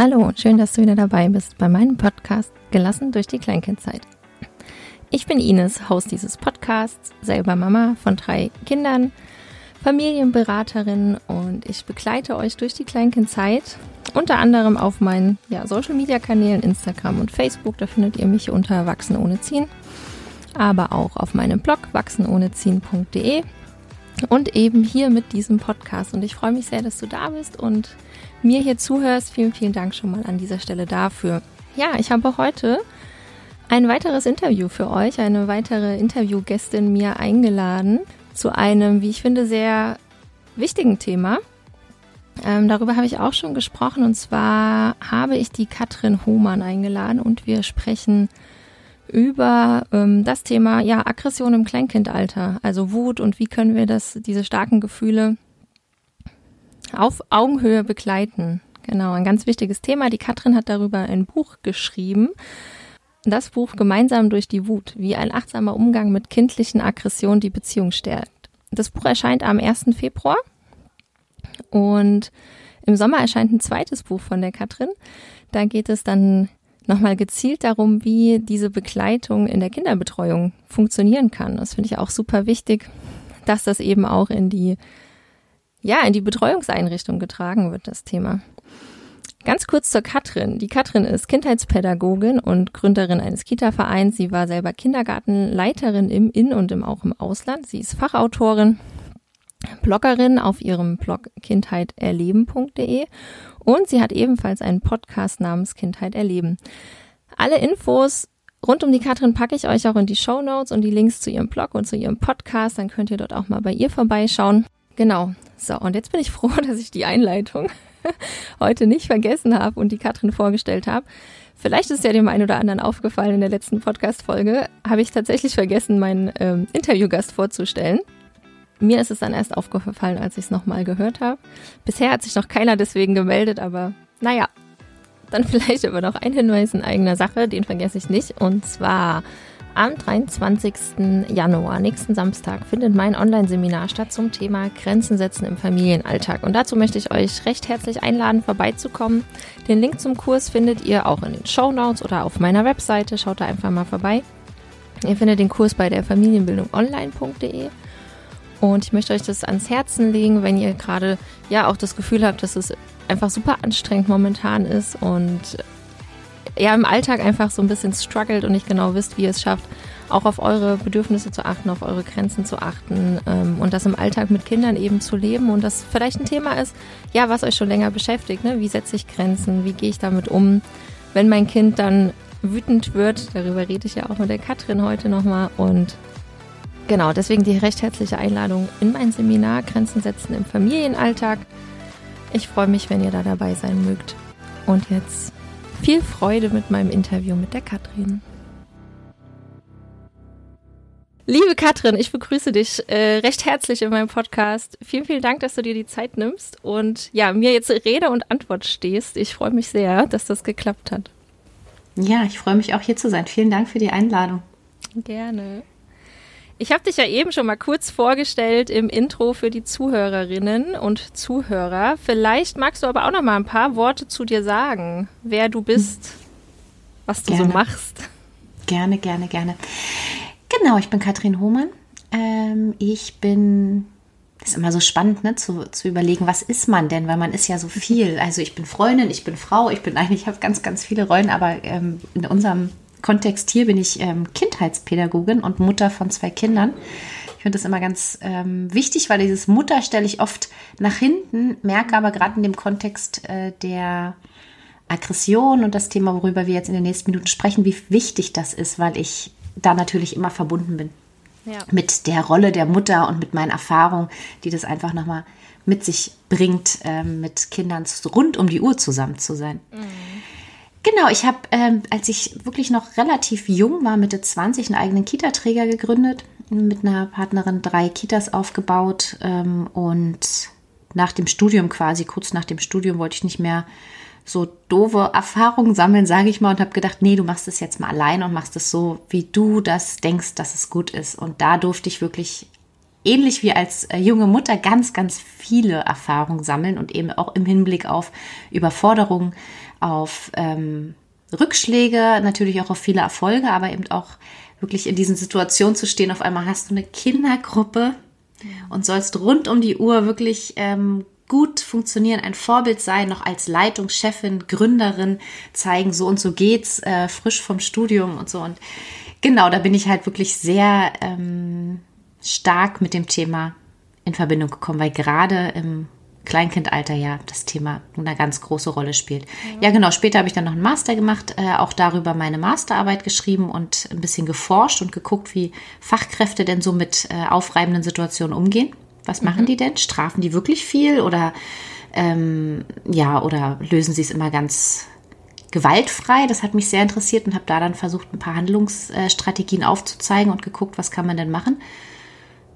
Hallo und schön, dass du wieder dabei bist bei meinem Podcast Gelassen durch die Kleinkindzeit. Ich bin Ines, Host dieses Podcasts, selber Mama von drei Kindern, Familienberaterin und ich begleite euch durch die Kleinkindzeit, unter anderem auf meinen ja, Social Media Kanälen Instagram und Facebook, da findet ihr mich unter Wachsen ohne Ziehen, aber auch auf meinem Blog wachsenohneziehen.de und eben hier mit diesem Podcast. Und ich freue mich sehr, dass du da bist und mir hier zuhörst. Vielen, vielen Dank schon mal an dieser Stelle dafür. Ja, ich habe heute ein weiteres Interview für euch, eine weitere Interviewgästin mir eingeladen zu einem, wie ich finde, sehr wichtigen Thema. Ähm, darüber habe ich auch schon gesprochen und zwar habe ich die Katrin Hohmann eingeladen und wir sprechen ähm, das Thema ja Aggression im Kleinkindalter, also Wut und wie können wir das diese starken Gefühle auf Augenhöhe begleiten. Genau, ein ganz wichtiges Thema. Die Katrin hat darüber ein Buch geschrieben. Das Buch Gemeinsam durch die Wut, wie ein achtsamer Umgang mit kindlichen Aggressionen die Beziehung stärkt. Das Buch erscheint am 1. Februar und im Sommer erscheint ein zweites Buch von der Katrin. Da geht es dann nochmal gezielt darum, wie diese Begleitung in der Kinderbetreuung funktionieren kann. Das finde ich auch super wichtig, dass das eben auch in die ja, in die Betreuungseinrichtung getragen wird, das Thema. Ganz kurz zur Katrin. Die Katrin ist Kindheitspädagogin und Gründerin eines Kita-Vereins. Sie war selber Kindergartenleiterin im In- und im, auch im Ausland. Sie ist Fachautorin, Bloggerin auf ihrem Blog kindheiterleben.de und sie hat ebenfalls einen Podcast namens Kindheit erleben. Alle Infos rund um die Katrin packe ich euch auch in die Show Notes und die Links zu ihrem Blog und zu ihrem Podcast. Dann könnt ihr dort auch mal bei ihr vorbeischauen. Genau. So, und jetzt bin ich froh, dass ich die Einleitung heute nicht vergessen habe und die Katrin vorgestellt habe. Vielleicht ist ja dem einen oder anderen aufgefallen in der letzten Podcast-Folge, habe ich tatsächlich vergessen, meinen ähm, Interviewgast vorzustellen. Mir ist es dann erst aufgefallen, als ich es nochmal gehört habe. Bisher hat sich noch keiner deswegen gemeldet, aber naja. Dann vielleicht aber noch ein Hinweis in eigener Sache, den vergesse ich nicht. Und zwar am 23. Januar, nächsten Samstag, findet mein Online-Seminar statt zum Thema Grenzen setzen im Familienalltag. Und dazu möchte ich euch recht herzlich einladen, vorbeizukommen. Den Link zum Kurs findet ihr auch in den Show Notes oder auf meiner Webseite. Schaut da einfach mal vorbei. Ihr findet den Kurs bei der Familienbildung online.de. Und ich möchte euch das ans Herzen legen, wenn ihr gerade ja auch das Gefühl habt, dass es einfach super anstrengend momentan ist und ja im Alltag einfach so ein bisschen struggelt und nicht genau wisst, wie ihr es schafft, auch auf eure Bedürfnisse zu achten, auf eure Grenzen zu achten ähm, und das im Alltag mit Kindern eben zu leben und das vielleicht ein Thema ist, ja, was euch schon länger beschäftigt. Ne? Wie setze ich Grenzen? Wie gehe ich damit um, wenn mein Kind dann wütend wird? Darüber rede ich ja auch mit der Katrin heute nochmal und genau, deswegen die recht herzliche Einladung in mein Seminar Grenzen setzen im Familienalltag. Ich freue mich, wenn ihr da dabei sein mögt. Und jetzt viel Freude mit meinem Interview mit der Katrin. Liebe Katrin, ich begrüße dich äh, recht herzlich in meinem Podcast. Vielen, vielen Dank, dass du dir die Zeit nimmst und ja, mir jetzt Rede und Antwort stehst. Ich freue mich sehr, dass das geklappt hat. Ja, ich freue mich auch hier zu sein. Vielen Dank für die Einladung. Gerne. Ich habe dich ja eben schon mal kurz vorgestellt im Intro für die Zuhörerinnen und Zuhörer. Vielleicht magst du aber auch noch mal ein paar Worte zu dir sagen, wer du bist, was du gerne. so machst. Gerne, gerne, gerne. Genau, ich bin Katrin Hohmann. Ähm, ich bin das ist immer so spannend, ne, zu, zu überlegen, was ist man denn, weil man ist ja so viel. Also ich bin Freundin, ich bin Frau, ich bin eigentlich, ich habe ganz, ganz viele Rollen, aber ähm, in unserem Kontext hier bin ich ähm, Kindheitspädagogin und Mutter von zwei Kindern. Ich finde das immer ganz ähm, wichtig, weil dieses Mutter stelle ich oft nach hinten, merke aber gerade in dem Kontext äh, der Aggression und das Thema, worüber wir jetzt in den nächsten Minuten sprechen, wie wichtig das ist, weil ich da natürlich immer verbunden bin. Ja. Mit der Rolle der Mutter und mit meinen Erfahrungen, die das einfach nochmal mit sich bringt, äh, mit Kindern rund um die Uhr zusammen zu sein. Mhm. Genau, ich habe, ähm, als ich wirklich noch relativ jung war, Mitte 20, einen eigenen Kita-Träger gegründet, mit einer Partnerin drei Kitas aufgebaut ähm, und nach dem Studium quasi, kurz nach dem Studium, wollte ich nicht mehr so doofe Erfahrungen sammeln, sage ich mal, und habe gedacht, nee, du machst es jetzt mal allein und machst es so, wie du das denkst, dass es gut ist. Und da durfte ich wirklich ähnlich wie als äh, junge Mutter ganz, ganz viele Erfahrungen sammeln und eben auch im Hinblick auf Überforderungen, auf ähm, Rückschläge, natürlich auch auf viele Erfolge, aber eben auch wirklich in diesen Situationen zu stehen. Auf einmal hast du eine Kindergruppe und sollst rund um die Uhr wirklich ähm, gut funktionieren, ein Vorbild sein, noch als Leitungschefin, Gründerin zeigen, so und so geht's, äh, frisch vom Studium und so. Und genau, da bin ich halt wirklich sehr ähm, stark mit dem Thema in Verbindung gekommen, weil gerade im Kleinkindalter ja das Thema eine ganz große Rolle spielt. Ja, ja genau. Später habe ich dann noch einen Master gemacht, äh, auch darüber meine Masterarbeit geschrieben und ein bisschen geforscht und geguckt, wie Fachkräfte denn so mit äh, aufreibenden Situationen umgehen. Was machen mhm. die denn? Strafen die wirklich viel oder ähm, ja oder lösen sie es immer ganz gewaltfrei? Das hat mich sehr interessiert und habe da dann versucht, ein paar Handlungsstrategien aufzuzeigen und geguckt, was kann man denn machen.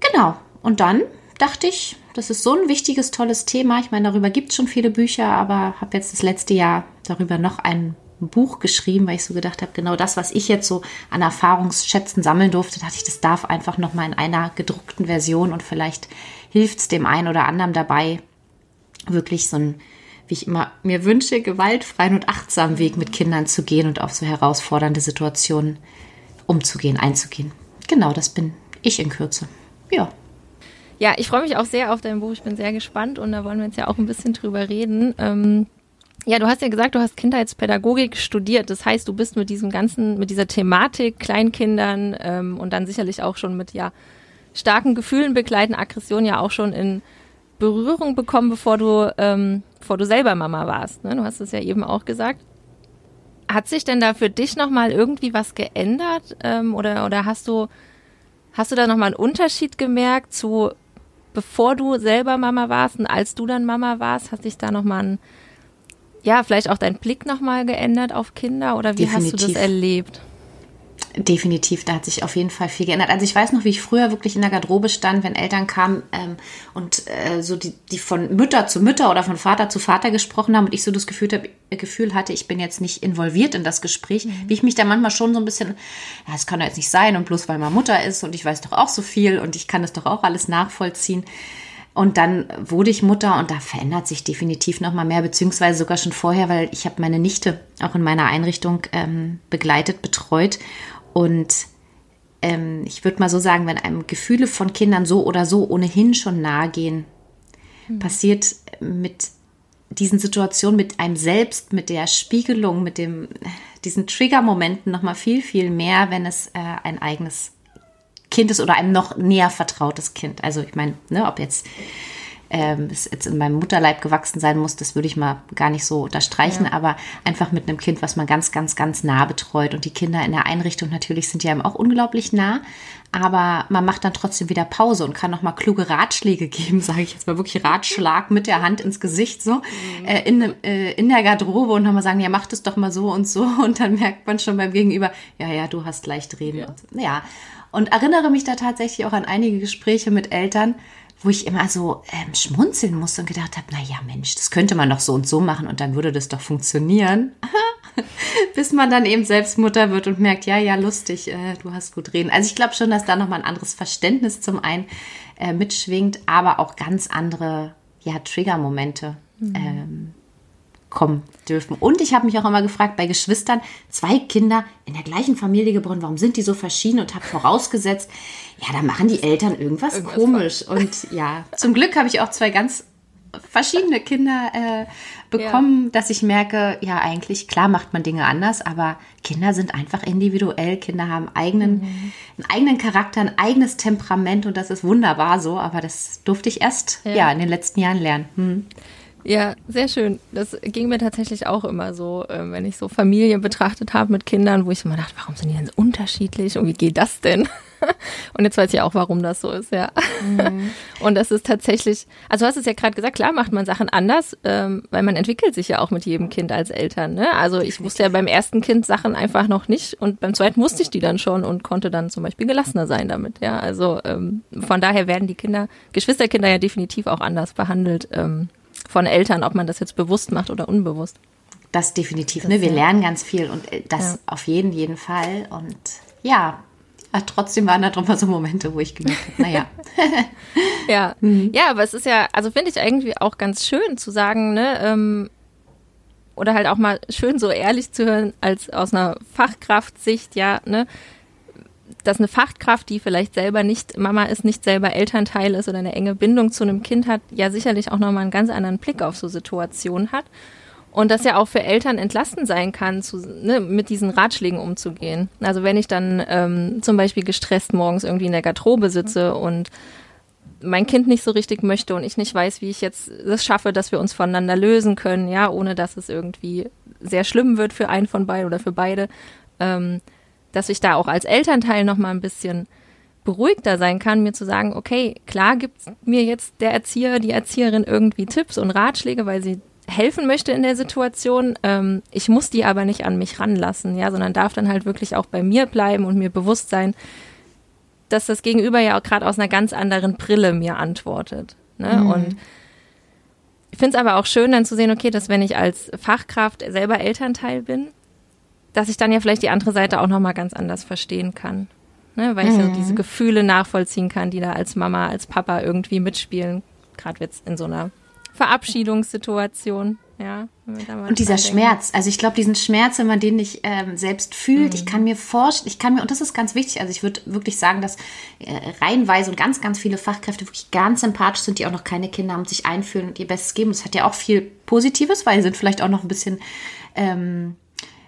Genau. Und dann dachte ich, das ist so ein wichtiges, tolles Thema. Ich meine, darüber gibt es schon viele Bücher, aber habe jetzt das letzte Jahr darüber noch ein Buch geschrieben, weil ich so gedacht habe, genau das, was ich jetzt so an Erfahrungsschätzen sammeln durfte, dachte ich, das darf einfach noch mal in einer gedruckten Version und vielleicht hilft es dem einen oder anderen dabei, wirklich so ein, wie ich immer mir wünsche, gewaltfreien und achtsamen Weg mit Kindern zu gehen und auf so herausfordernde Situationen umzugehen, einzugehen. Genau, das bin ich in Kürze. Ja. Ja, ich freue mich auch sehr auf dein Buch. Ich bin sehr gespannt und da wollen wir jetzt ja auch ein bisschen drüber reden. Ähm, ja, du hast ja gesagt, du hast Kindheitspädagogik studiert. Das heißt, du bist mit diesem ganzen, mit dieser Thematik Kleinkindern ähm, und dann sicherlich auch schon mit ja starken Gefühlen begleiten, Aggression ja auch schon in Berührung bekommen, bevor du, ähm, bevor du selber Mama warst. Ne? Du hast es ja eben auch gesagt. Hat sich denn da für dich nochmal irgendwie was geändert? Ähm, oder, oder hast du, hast du da nochmal einen Unterschied gemerkt zu bevor du selber Mama warst und als du dann Mama warst, hat sich da nochmal ein, ja, vielleicht auch dein Blick nochmal geändert auf Kinder oder wie Definitiv. hast du das erlebt? Definitiv, da hat sich auf jeden Fall viel geändert. Also ich weiß noch, wie ich früher wirklich in der Garderobe stand, wenn Eltern kamen ähm, und äh, so die, die von Mütter zu Mütter oder von Vater zu Vater gesprochen haben und ich so das Gefühl, hab, äh, Gefühl hatte, ich bin jetzt nicht involviert in das Gespräch, mhm. wie ich mich da manchmal schon so ein bisschen, ja, das kann doch jetzt nicht sein und bloß weil man Mutter ist und ich weiß doch auch so viel und ich kann das doch auch alles nachvollziehen. Und dann wurde ich Mutter und da verändert sich definitiv noch mal mehr, beziehungsweise sogar schon vorher, weil ich habe meine Nichte auch in meiner Einrichtung ähm, begleitet, betreut und ähm, ich würde mal so sagen, wenn einem Gefühle von Kindern so oder so ohnehin schon nahe gehen, mhm. passiert mit diesen Situationen, mit einem selbst, mit der Spiegelung, mit dem, diesen Trigger-Momenten nochmal viel, viel mehr, wenn es äh, ein eigenes Kind ist oder einem noch näher vertrautes Kind. Also ich meine, ne, ob jetzt ähm, es jetzt in meinem Mutterleib gewachsen sein muss, das würde ich mal gar nicht so unterstreichen, ja. aber einfach mit einem Kind, was man ganz, ganz, ganz nah betreut. Und die Kinder in der Einrichtung natürlich sind ja auch unglaublich nah, aber man macht dann trotzdem wieder Pause und kann noch mal kluge Ratschläge geben, sage ich jetzt mal wirklich Ratschlag mit der Hand ins Gesicht so mhm. äh, in, äh, in der Garderobe und nochmal sagen, ja mach das doch mal so und so und dann merkt man schon beim Gegenüber, ja ja, du hast leicht reden. Ja. Und, ja. und erinnere mich da tatsächlich auch an einige Gespräche mit Eltern, wo ich immer so ähm, schmunzeln musste und gedacht habe, na ja, Mensch, das könnte man doch so und so machen und dann würde das doch funktionieren. Bis man dann eben selbst Mutter wird und merkt, ja, ja, lustig, äh, du hast gut reden. Also ich glaube schon, dass da nochmal ein anderes Verständnis zum einen äh, mitschwingt, aber auch ganz andere, ja, Trigger-Momente. Mhm. Ähm, kommen dürfen. Und ich habe mich auch immer gefragt, bei Geschwistern, zwei Kinder in der gleichen Familie geboren, warum sind die so verschieden? Und habe vorausgesetzt, ja, da machen die Eltern irgendwas, irgendwas komisch. Falsch. Und ja, zum Glück habe ich auch zwei ganz verschiedene Kinder äh, bekommen, ja. dass ich merke, ja, eigentlich, klar macht man Dinge anders, aber Kinder sind einfach individuell. Kinder haben eigenen, mhm. einen eigenen Charakter, ein eigenes Temperament und das ist wunderbar so, aber das durfte ich erst ja, ja in den letzten Jahren lernen. Hm. Ja, sehr schön. Das ging mir tatsächlich auch immer so, äh, wenn ich so Familien betrachtet habe mit Kindern, wo ich immer dachte, warum sind die denn so unterschiedlich und wie geht das denn? Und jetzt weiß ich auch, warum das so ist, ja. Mhm. Und das ist tatsächlich, also du hast es ja gerade gesagt, klar macht man Sachen anders, ähm, weil man entwickelt sich ja auch mit jedem Kind als Eltern. Ne? Also ich wusste ja beim ersten Kind Sachen einfach noch nicht und beim zweiten wusste ich die dann schon und konnte dann zum Beispiel gelassener sein damit. Ja, also ähm, von daher werden die Kinder, Geschwisterkinder ja definitiv auch anders behandelt. Ähm, von Eltern, ob man das jetzt bewusst macht oder unbewusst. Das definitiv. Das ne? Wir ja. lernen ganz viel und äh, das ja. auf jeden, jeden Fall. Und ja, trotzdem waren da doch mal so Momente, wo ich gemerkt habe, naja. ja. Mhm. ja, aber es ist ja, also finde ich irgendwie auch ganz schön zu sagen, ne, ähm, oder halt auch mal schön so ehrlich zu hören, als aus einer Fachkraftsicht, ja, ne, dass eine Fachkraft, die vielleicht selber nicht Mama ist, nicht selber Elternteil ist oder eine enge Bindung zu einem Kind hat, ja sicherlich auch nochmal einen ganz anderen Blick auf so Situationen hat. Und das ja auch für Eltern entlastend sein kann, zu, ne, mit diesen Ratschlägen umzugehen. Also wenn ich dann ähm, zum Beispiel gestresst morgens irgendwie in der Garderobe sitze und mein Kind nicht so richtig möchte und ich nicht weiß, wie ich jetzt es schaffe, dass wir uns voneinander lösen können, ja, ohne dass es irgendwie sehr schlimm wird für einen von beiden oder für beide, ähm, dass ich da auch als Elternteil noch mal ein bisschen beruhigter sein kann, mir zu sagen, okay, klar gibt mir jetzt der Erzieher, die Erzieherin irgendwie Tipps und Ratschläge, weil sie helfen möchte in der Situation. Ähm, ich muss die aber nicht an mich ranlassen, ja, sondern darf dann halt wirklich auch bei mir bleiben und mir bewusst sein, dass das Gegenüber ja auch gerade aus einer ganz anderen Brille mir antwortet. Ne? Mhm. Und ich finde es aber auch schön, dann zu sehen, okay, dass wenn ich als Fachkraft selber Elternteil bin, dass ich dann ja vielleicht die andere Seite auch nochmal ganz anders verstehen kann. Ne? Weil ich mhm. so diese Gefühle nachvollziehen kann, die da als Mama, als Papa irgendwie mitspielen. Gerade jetzt in so einer Verabschiedungssituation. Ja, und dieser Schmerz, also ich glaube, diesen Schmerz, wenn man den nicht ähm, selbst fühlt, mhm. ich kann mir vorstellen, ich kann mir, und das ist ganz wichtig, also ich würde wirklich sagen, dass äh, reihenweise und ganz, ganz viele Fachkräfte wirklich ganz sympathisch sind, die auch noch keine Kinder haben, sich einfühlen und ihr Bestes geben. Das hat ja auch viel Positives, weil sie sind vielleicht auch noch ein bisschen ähm,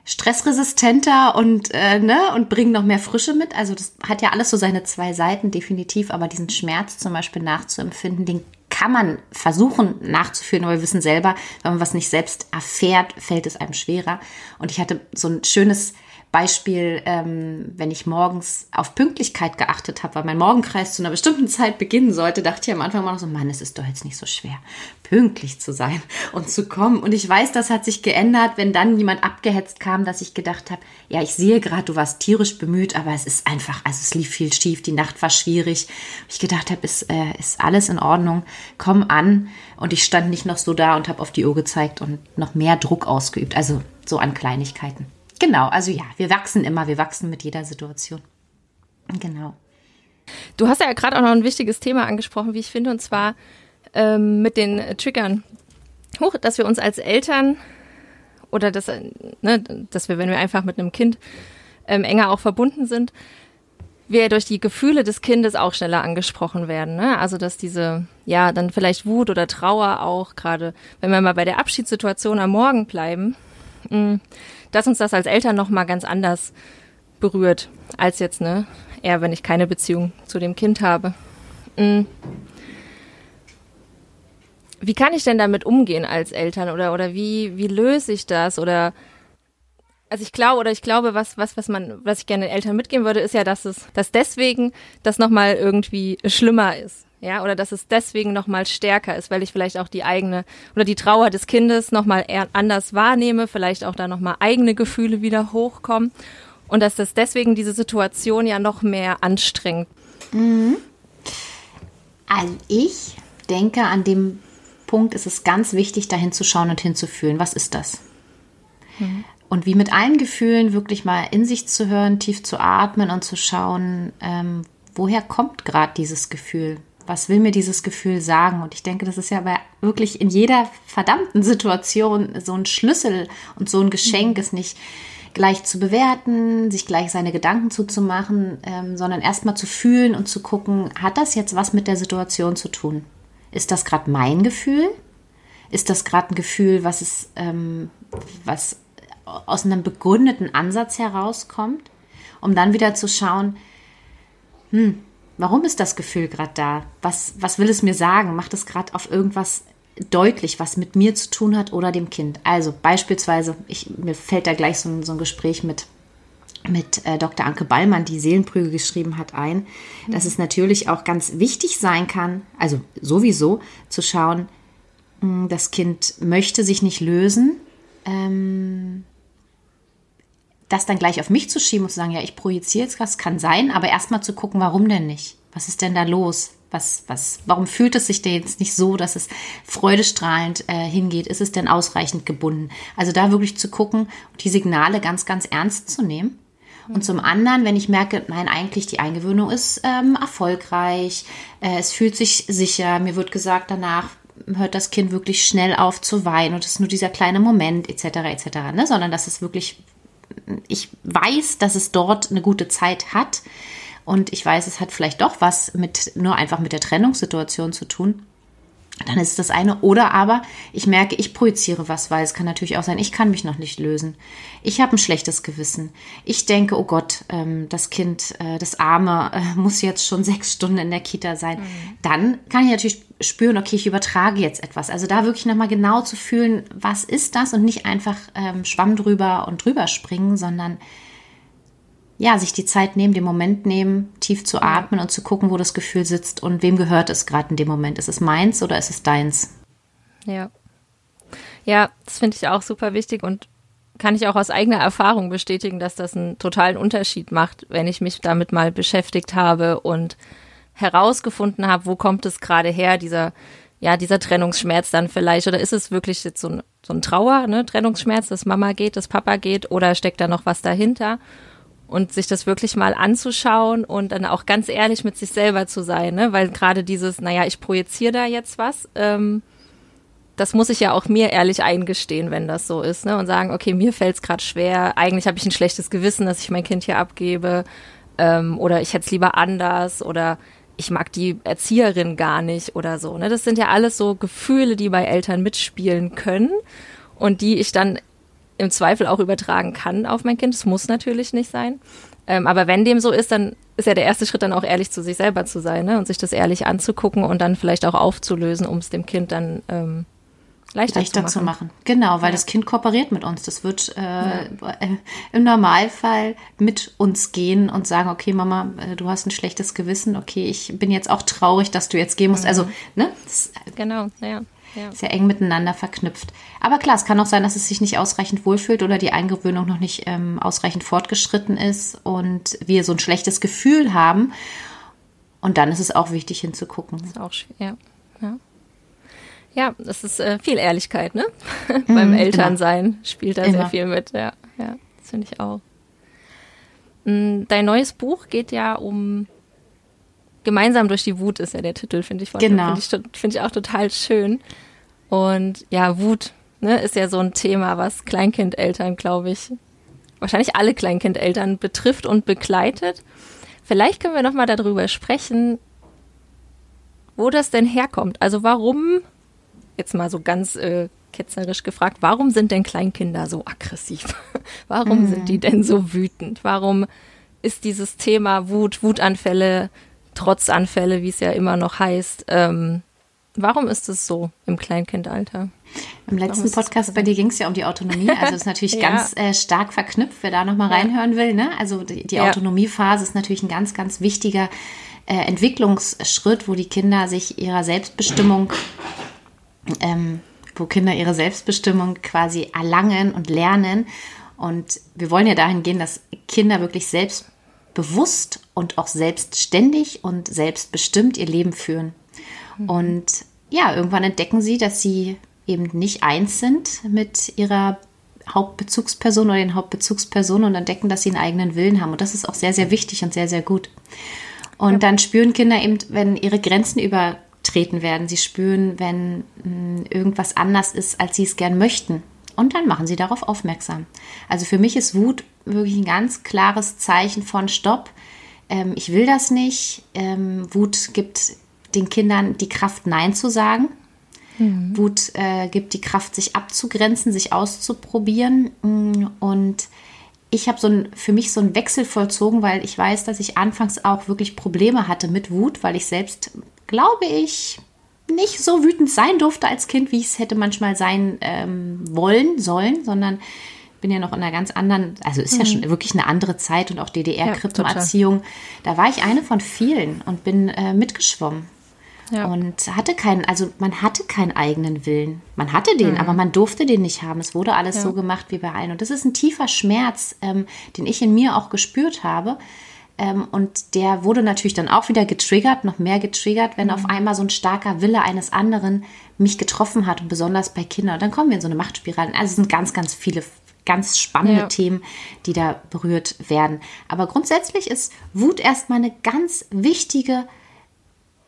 stressresistenter und, äh, ne, und bringen noch mehr Frische mit. Also das hat ja alles so seine zwei Seiten, definitiv. Aber diesen Schmerz zum Beispiel nachzuempfinden, den kann man versuchen nachzuführen, aber wir wissen selber, wenn man was nicht selbst erfährt, fällt es einem schwerer. Und ich hatte so ein schönes Beispiel, ähm, wenn ich morgens auf Pünktlichkeit geachtet habe, weil mein Morgenkreis zu einer bestimmten Zeit beginnen sollte, dachte ich am Anfang mal noch so, Mann, es ist doch jetzt nicht so schwer, pünktlich zu sein und zu kommen. Und ich weiß, das hat sich geändert, wenn dann jemand abgehetzt kam, dass ich gedacht habe, ja, ich sehe gerade, du warst tierisch bemüht, aber es ist einfach, also es lief viel schief, die Nacht war schwierig. Ich gedacht habe, ist, äh, ist alles in Ordnung, komm an. Und ich stand nicht noch so da und habe auf die Uhr gezeigt und noch mehr Druck ausgeübt, also so an Kleinigkeiten. Genau, also ja, wir wachsen immer, wir wachsen mit jeder Situation. Genau. Du hast ja gerade auch noch ein wichtiges Thema angesprochen, wie ich finde, und zwar ähm, mit den Triggern. Hoch, dass wir uns als Eltern oder dass, ne, dass wir, wenn wir einfach mit einem Kind ähm, enger auch verbunden sind, wir durch die Gefühle des Kindes auch schneller angesprochen werden. Ne? Also dass diese, ja, dann vielleicht Wut oder Trauer auch, gerade wenn wir mal bei der Abschiedssituation am Morgen bleiben, mh, mm, dass uns das als Eltern nochmal ganz anders berührt, als jetzt, ne, eher wenn ich keine Beziehung zu dem Kind habe. Mhm. Wie kann ich denn damit umgehen als Eltern oder, oder wie, wie löse ich das oder also ich glaube oder ich glaube, was, was, was man, was ich gerne den Eltern mitgeben würde, ist ja, dass es, dass deswegen das nochmal irgendwie schlimmer ist ja, oder dass es deswegen noch mal stärker ist, weil ich vielleicht auch die eigene oder die Trauer des Kindes noch mal eher anders wahrnehme, vielleicht auch da noch mal eigene Gefühle wieder hochkommen und dass das deswegen diese Situation ja noch mehr anstrengt. Mhm. Also ich denke, an dem Punkt ist es ganz wichtig, dahin zu schauen und hinzufühlen. Was ist das? Mhm. Und wie mit allen Gefühlen wirklich mal in sich zu hören, tief zu atmen und zu schauen, ähm, woher kommt gerade dieses Gefühl? Was will mir dieses Gefühl sagen? Und ich denke, das ist ja aber wirklich in jeder verdammten Situation so ein Schlüssel und so ein Geschenk, mhm. ist nicht gleich zu bewerten, sich gleich seine Gedanken zuzumachen, ähm, sondern erstmal zu fühlen und zu gucken, hat das jetzt was mit der Situation zu tun? Ist das gerade mein Gefühl? Ist das gerade ein Gefühl, was es, ähm, was aus einem begründeten Ansatz herauskommt? Um dann wieder zu schauen, hm, Warum ist das Gefühl gerade da? Was, was will es mir sagen? Macht es gerade auf irgendwas deutlich, was mit mir zu tun hat oder dem Kind? Also beispielsweise, ich, mir fällt da gleich so ein, so ein Gespräch mit, mit äh, Dr. Anke Ballmann, die Seelenprügel geschrieben hat, ein, mhm. dass es natürlich auch ganz wichtig sein kann, also sowieso zu schauen, mh, hm, das Kind möchte sich nicht lösen. Ähm, das dann gleich auf mich zu schieben und zu sagen, ja, ich projiziere jetzt was, kann sein, aber erstmal zu gucken, warum denn nicht? Was ist denn da los? Was, was, warum fühlt es sich denn jetzt nicht so, dass es freudestrahlend äh, hingeht? Ist es denn ausreichend gebunden? Also da wirklich zu gucken und die Signale ganz, ganz ernst zu nehmen Und zum anderen, wenn ich merke, nein, eigentlich die Eingewöhnung ist ähm, erfolgreich, äh, es fühlt sich sicher, mir wird gesagt, danach hört das Kind wirklich schnell auf zu weinen und es ist nur dieser kleine Moment etc. etc. Ne? Sondern dass es wirklich, ich weiß, dass es dort eine gute Zeit hat. Und ich weiß, es hat vielleicht doch was mit nur einfach mit der Trennungssituation zu tun dann ist das eine. Oder aber ich merke, ich projiziere was, weil es kann natürlich auch sein, ich kann mich noch nicht lösen. Ich habe ein schlechtes Gewissen. Ich denke, oh Gott, ähm, das Kind, äh, das Arme, äh, muss jetzt schon sechs Stunden in der Kita sein. Mhm. Dann kann ich natürlich spüren, okay, ich übertrage jetzt etwas. Also da wirklich nochmal genau zu fühlen, was ist das und nicht einfach ähm, Schwamm drüber und drüber springen, sondern ja, sich die Zeit nehmen, den Moment nehmen, tief zu atmen und zu gucken, wo das Gefühl sitzt und wem gehört es gerade in dem Moment. Ist es meins oder ist es deins? Ja. Ja, das finde ich auch super wichtig und kann ich auch aus eigener Erfahrung bestätigen, dass das einen totalen Unterschied macht, wenn ich mich damit mal beschäftigt habe und herausgefunden habe, wo kommt es gerade her, dieser, ja, dieser Trennungsschmerz dann vielleicht, oder ist es wirklich jetzt so ein, so ein Trauer, ne, Trennungsschmerz, dass Mama geht, dass Papa geht, oder steckt da noch was dahinter? Und sich das wirklich mal anzuschauen und dann auch ganz ehrlich mit sich selber zu sein, ne? weil gerade dieses, naja, ich projiziere da jetzt was, ähm, das muss ich ja auch mir ehrlich eingestehen, wenn das so ist, ne? und sagen, okay, mir fällt es gerade schwer, eigentlich habe ich ein schlechtes Gewissen, dass ich mein Kind hier abgebe ähm, oder ich hätte es lieber anders oder ich mag die Erzieherin gar nicht oder so. Ne? Das sind ja alles so Gefühle, die bei Eltern mitspielen können und die ich dann im Zweifel auch übertragen kann auf mein Kind. Das muss natürlich nicht sein. Ähm, aber wenn dem so ist, dann ist ja der erste Schritt dann auch ehrlich zu sich selber zu sein ne? und sich das ehrlich anzugucken und dann vielleicht auch aufzulösen, um es dem Kind dann ähm, leichter, leichter zu, machen. zu, machen. Genau, weil ja. das Kind kooperiert mit uns. Das wird äh, ja. Äh, im Normalfall mit uns gehen und sagen, okay, Mama, äh, du hast ein schlechtes Gewissen, okay, ich bin jetzt auch traurig, dass du jetzt gehen musst. Mhm. Also, ne? Das, genau, ja. Ja. Sehr eng miteinander verknüpft. Aber klar, es kann auch sein, dass es sich nicht ausreichend wohlfühlt oder die Eingewöhnung noch nicht ähm, ausreichend fortgeschritten ist und wir so ein schlechtes Gefühl haben. Und dann ist es auch wichtig hinzugucken. Das ist auch schön, ja. ja. Ja, das ist äh, viel Ehrlichkeit, ne? Beim mhm, Elternsein immer. spielt da immer. sehr viel mit. Ja, ja, das finde ich auch. Mm, dein neues Buch geht ja um Gemeinsam durch die Wut ist ja der Titel, finde ich. Genau. Finde ich, find ich auch total schön. Und ja, Wut ne, ist ja so ein Thema, was Kleinkindeltern, glaube ich, wahrscheinlich alle Kleinkindeltern betrifft und begleitet. Vielleicht können wir noch mal darüber sprechen, wo das denn herkommt. Also warum, jetzt mal so ganz äh, ketzerisch gefragt, warum sind denn Kleinkinder so aggressiv? warum mhm. sind die denn so wütend? Warum ist dieses Thema Wut, Wutanfälle Trotzanfälle, wie es ja immer noch heißt. Ähm, warum ist es so im Kleinkindalter? Im letzten Podcast bei dir ging es ja um die Autonomie. Also ist natürlich ja. ganz äh, stark verknüpft, wer da nochmal ja. reinhören will. Ne? Also die, die ja. Autonomiephase ist natürlich ein ganz, ganz wichtiger äh, Entwicklungsschritt, wo die Kinder sich ihrer Selbstbestimmung, ähm, wo Kinder ihre Selbstbestimmung quasi erlangen und lernen. Und wir wollen ja dahin gehen, dass Kinder wirklich selbst bewusst und auch selbstständig und selbstbestimmt ihr Leben führen. Mhm. Und ja, irgendwann entdecken sie, dass sie eben nicht eins sind mit ihrer Hauptbezugsperson oder den Hauptbezugspersonen und entdecken, dass sie einen eigenen Willen haben. Und das ist auch sehr, sehr wichtig und sehr, sehr gut. Und ja. dann spüren Kinder eben, wenn ihre Grenzen übertreten werden. Sie spüren, wenn mh, hm, irgendwas anders ist, als sie es gern möchten. Und dann machen sie darauf aufmerksam. Also für mich ist Wut wirklich ein ganz klares Zeichen von Stopp. Ähm, ich will das nicht. Ähm, Wut gibt den Kindern die Kraft, Nein zu sagen. Mhm. Wut äh, gibt die Kraft, sich abzugrenzen, sich auszuprobieren. Mm, und ich habe so ein, für mich so einen Wechsel vollzogen, weil ich weiß, dass ich anfangs auch wirklich Probleme hatte mit Wut, weil ich selbst, glaube ich, nicht so wütend sein durfte als Kind, wie ich es hätte manchmal sein ähm, wollen, sollen, sondern bin ja noch in einer ganz anderen, also ist mhm. ja schon wirklich eine andere Zeit und auch DDR-Krippenerziehung. Ja, da war ich eine von vielen und bin äh, mitgeschwommen. Ja. Und hatte keinen, also man hatte keinen eigenen Willen. Man hatte den, mhm. aber man durfte den nicht haben. Es wurde alles ja. so gemacht wie bei allen. Und das ist ein tiefer Schmerz, ähm, den ich in mir auch gespürt habe. Ähm, und der wurde natürlich dann auch wieder getriggert, noch mehr getriggert, wenn mhm. auf einmal so ein starker Wille eines anderen mich getroffen hat und besonders bei Kindern. dann kommen wir in so eine Machtspirale. Also es sind ganz, ganz viele ganz spannende Ja. Themen, die da berührt werden. Aber grundsätzlich ist Wut erstmal eine ganz wichtige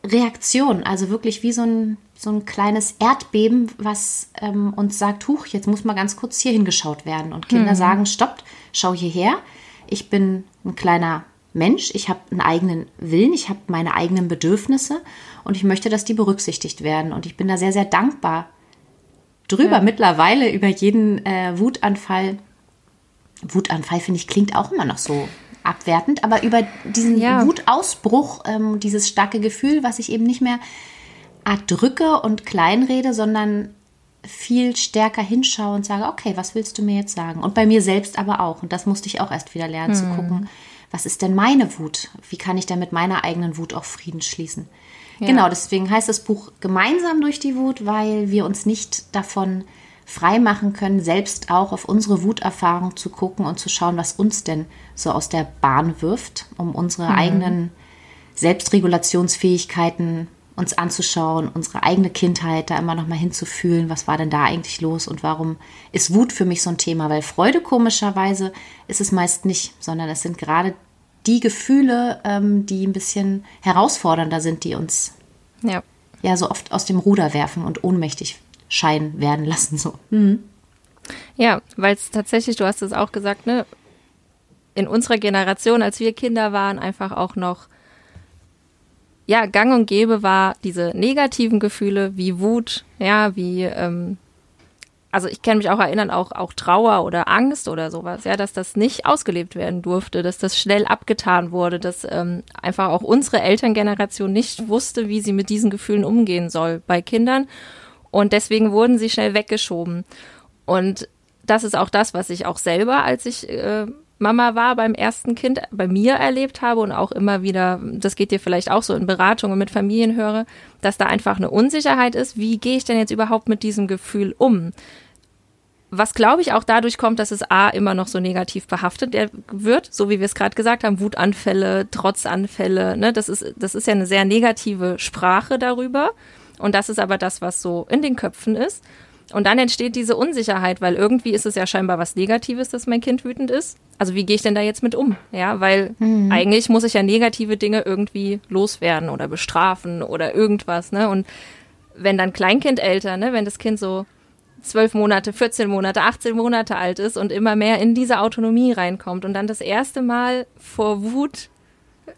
Reaktion, also wirklich wie so ein, so ein kleines Erdbeben, was ähm, uns sagt, huch, jetzt muss mal ganz kurz hier hingeschaut werden. Und Kinder sagen, stoppt, schau hierher. Ich bin ein kleiner Mensch, ich habe einen eigenen Willen, ich habe meine eigenen Bedürfnisse und ich möchte, dass die berücksichtigt werden. Und ich bin da sehr, sehr dankbar drüber mittlerweile über jeden äh, Wutanfall. Wutanfall, finde ich, klingt auch immer noch so abwertend, aber über diesen Ja. Wutausbruch, ähm, dieses starke Gefühl, was ich eben nicht mehr erdrücke und kleinrede, sondern viel stärker hinschaue und sage, okay, was willst du mir jetzt sagen? Und bei mir selbst aber auch. Und das musste ich auch erst wieder lernen zu gucken, was ist denn meine Wut? Wie kann ich denn mit meiner eigenen Wut auch Frieden schließen? Genau, deswegen heißt das Buch Gemeinsam durch die Wut, weil wir uns nicht davon frei machen können, selbst auch auf unsere Wuterfahrung zu gucken und zu schauen, was uns denn so aus der Bahn wirft, um unsere eigenen Selbstregulationsfähigkeiten uns anzuschauen, unsere eigene Kindheit da immer noch mal hinzufühlen, was war denn da eigentlich los und warum ist Wut für mich so ein Thema, weil Freude komischerweise ist es meist nicht, sondern es sind gerade die Gefühle, ähm, die ein bisschen herausfordernder sind, die uns Ja. ja so oft aus dem Ruder werfen und ohnmächtig scheinen werden lassen so. Ja, weil es tatsächlich, du hast es auch gesagt, ne, in unserer Generation, als wir Kinder waren, einfach auch noch ja, gang und gäbe war, diese negativen Gefühle wie Wut, ja, wie, ähm, also ich kann mich auch erinnern, auch, auch Trauer oder Angst oder sowas, ja, dass das nicht ausgelebt werden durfte, dass das schnell abgetan wurde, dass ähm, einfach auch unsere Elterngeneration nicht wusste, wie sie mit diesen Gefühlen umgehen soll bei Kindern. Und deswegen wurden sie schnell weggeschoben. Und das ist auch das, was ich auch selber, als ich äh, Mama war beim ersten Kind, bei mir erlebt habe und auch immer wieder, das geht dir vielleicht auch so in Beratungen mit Familien höre, dass da einfach eine Unsicherheit ist, wie gehe ich denn jetzt überhaupt mit diesem Gefühl um? Was glaube ich auch dadurch kommt, dass es A immer noch so negativ behaftet wird, so wie wir es gerade gesagt haben, Wutanfälle, Trotzanfälle, ne, das ist, das ist ja eine sehr negative Sprache darüber. Und das ist aber das, was so in den Köpfen ist. Und dann entsteht diese Unsicherheit, weil irgendwie ist es ja scheinbar was Negatives, dass mein Kind wütend ist. Also wie gehe ich denn da jetzt mit um? Ja, weil eigentlich muss ich ja negative Dinge irgendwie loswerden oder bestrafen oder irgendwas, ne? Und wenn dann Kleinkindeltern, ne, wenn das Kind so zwölf Monate, 14 Monate, 18 Monate alt ist und immer mehr in diese Autonomie reinkommt und dann das erste Mal vor Wut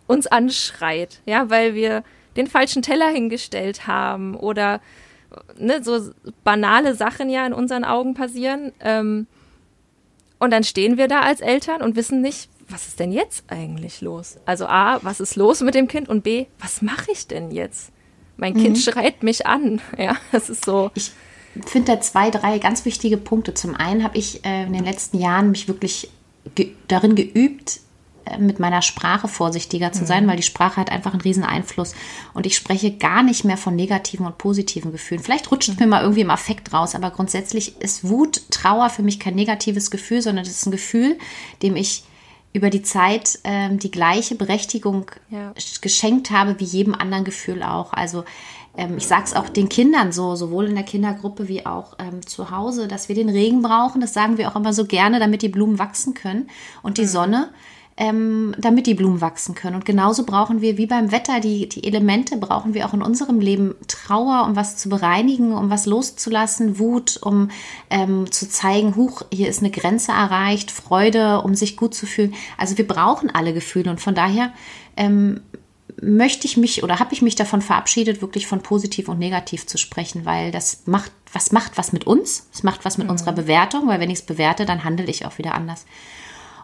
uns anschreit, ja, weil wir den falschen Teller hingestellt haben oder ne, so banale Sachen ja in unseren Augen passieren. Ähm, und dann stehen wir da als Eltern und wissen nicht, was ist denn jetzt eigentlich los? Also A, was ist los mit dem Kind und B, was mache ich denn jetzt? Mein Kind schreit mich an. Ja, das ist so. Ich finde da zwei, drei ganz wichtige Punkte. Zum einen habe ich äh, in den letzten Jahren mich wirklich ge darin geübt, mit meiner Sprache vorsichtiger zu sein, weil die Sprache hat einfach einen riesen Einfluss. Und ich spreche gar nicht mehr von negativen und positiven Gefühlen. Vielleicht rutscht mir mal irgendwie im Affekt raus, aber grundsätzlich ist Wut, Trauer für mich kein negatives Gefühl, sondern es ist ein Gefühl, dem ich über die Zeit ähm, die gleiche Berechtigung Ja. sch- geschenkt habe wie jedem anderen Gefühl auch. Also ähm, ich sage es auch den Kindern so, sowohl in der Kindergruppe wie auch ähm, zu Hause, dass wir den Regen brauchen. Das sagen wir auch immer so gerne, damit die Blumen wachsen können. Und die Sonne, ähm, damit die Blumen wachsen können. Und genauso brauchen wir, wie beim Wetter, die, die Elemente brauchen wir auch in unserem Leben Trauer, um was zu bereinigen, um was loszulassen, Wut, um ähm, zu zeigen, huch, hier ist eine Grenze erreicht, Freude, um sich gut zu fühlen. Also wir brauchen alle Gefühle und von daher ähm, möchte ich mich oder habe ich mich davon verabschiedet, wirklich von positiv und negativ zu sprechen, weil das macht was macht was mit uns, es macht was mit unserer Bewertung, weil wenn ich es bewerte, dann handle ich auch wieder anders.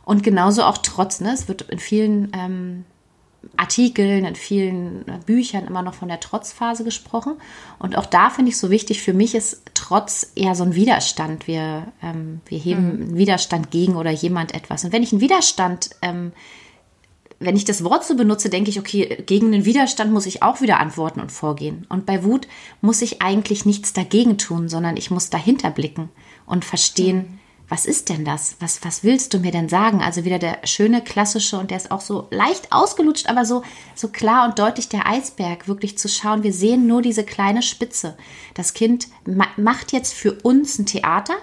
Und genauso auch trotz, ne? Es wird in vielen ähm, Artikeln, in vielen äh, Büchern immer noch von der Trotzphase gesprochen. Und auch da finde ich so wichtig, für mich ist Trotz eher so ein Widerstand. Wir, ähm, wir heben einen Widerstand gegen oder jemand etwas. Und wenn ich einen Widerstand, ähm, wenn ich das Wort so benutze, denke ich, okay, gegen den Widerstand muss ich auch wieder antworten und vorgehen. Und bei Wut muss ich eigentlich nichts dagegen tun, sondern ich muss dahinter blicken und verstehen, was ist denn das? Was, was willst du mir denn sagen? Also wieder der schöne klassische und der ist auch so leicht ausgelutscht, aber so, so klar und deutlich der Eisberg, wirklich zu schauen. Wir sehen nur diese kleine Spitze. Das Kind ma macht jetzt für uns ein Theater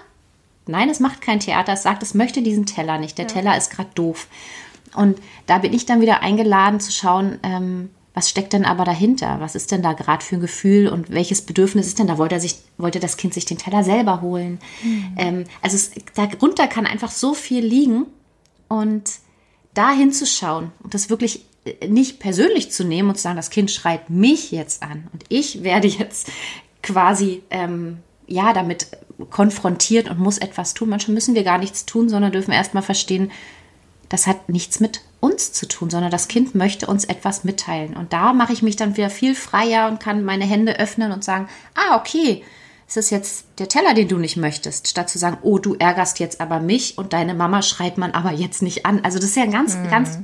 Nein, es macht kein Theater. Es sagt, es möchte diesen Teller nicht. Der ja. Teller ist gerade doof. Und da bin ich dann wieder eingeladen zu schauen, ähm, was steckt denn aber dahinter? Was ist denn da gerade für ein Gefühl und welches Bedürfnis ist denn da? Wollte, er sich, wollte das Kind sich den Teller selber holen? Mhm. Ähm, also es, darunter kann einfach so viel liegen und da hinzuschauen und das wirklich äh, nicht persönlich zu nehmen und zu sagen, das Kind schreit mich jetzt an und ich werde jetzt quasi ähm, ja damit konfrontiert und muss etwas tun. Manchmal müssen wir gar nichts tun, sondern dürfen erstmal verstehen, das hat nichts mit uns zu tun, sondern das Kind möchte uns etwas mitteilen. Und da mache ich mich dann wieder viel freier und kann meine Hände öffnen und sagen, ah, okay, es ist jetzt der Teller, den du nicht möchtest, statt zu sagen, oh, du ärgerst jetzt aber mich und deine Mama schreit man aber jetzt nicht an. Also das ist ja ein ganz, mhm. ganz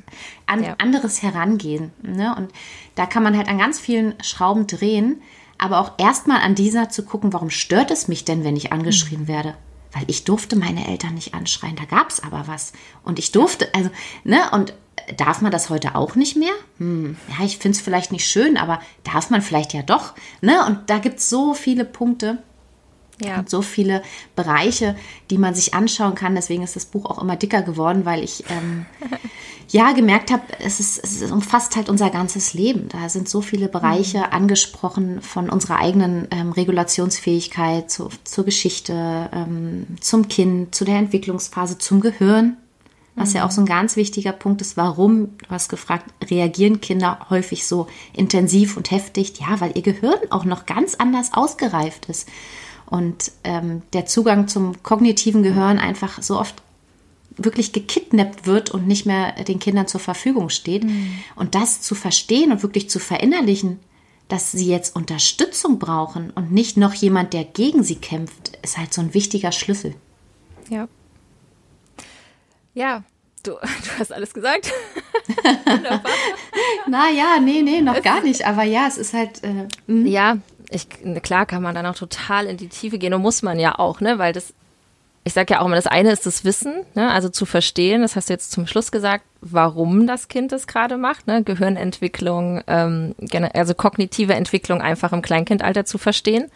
an, ja. anderes Herangehen. Ne? Und da kann man halt an ganz vielen Schrauben drehen, aber auch erstmal an dieser zu gucken, warum stört es mich denn, wenn ich angeschrien mhm. werde? weil ich durfte meine Eltern nicht anschreien. Da gab es aber was. Und ich durfte, also, ne, und darf man das heute auch nicht mehr? Hm, ja, ich finde es vielleicht nicht schön, aber darf man vielleicht ja doch. Ne? Und da gibt es so viele Punkte. Ja. Und so viele Bereiche, die man sich anschauen kann. Deswegen ist das Buch auch immer dicker geworden, weil ich ähm, ja gemerkt habe, es, ist, es umfasst halt unser ganzes Leben. Da sind so viele Bereiche mhm. angesprochen von unserer eigenen ähm, Regulationsfähigkeit zu, zur Geschichte, ähm, zum Kind, zu der Entwicklungsphase, zum Gehirn. Was mhm. ja auch so ein ganz wichtiger Punkt ist, warum, du hast gefragt, reagieren Kinder häufig so intensiv und heftig? Ja, weil ihr Gehirn auch noch ganz anders ausgereift ist und ähm, der Zugang zum kognitiven Gehirn einfach so oft wirklich gekidnappt wird und nicht mehr den Kindern zur Verfügung steht. Mhm. Und das zu verstehen und wirklich zu verinnerlichen, dass sie jetzt Unterstützung brauchen und nicht noch jemand, der gegen sie kämpft, ist halt so ein wichtiger Schlüssel. Ja. Ja, du, du hast alles gesagt. naja, nee, nee, noch gar nicht. Aber ja, es ist halt. Äh, hm. ja, ich, klar kann man dann auch total in die Tiefe gehen und muss man ja auch, ne? Weil das, ich sage ja auch immer, das eine ist das Wissen, ne? also zu verstehen, das hast du jetzt zum Schluss gesagt, warum das Kind es gerade macht, ne? Gehirnentwicklung, ähm, also kognitive Entwicklung einfach im Kleinkindalter zu verstehen.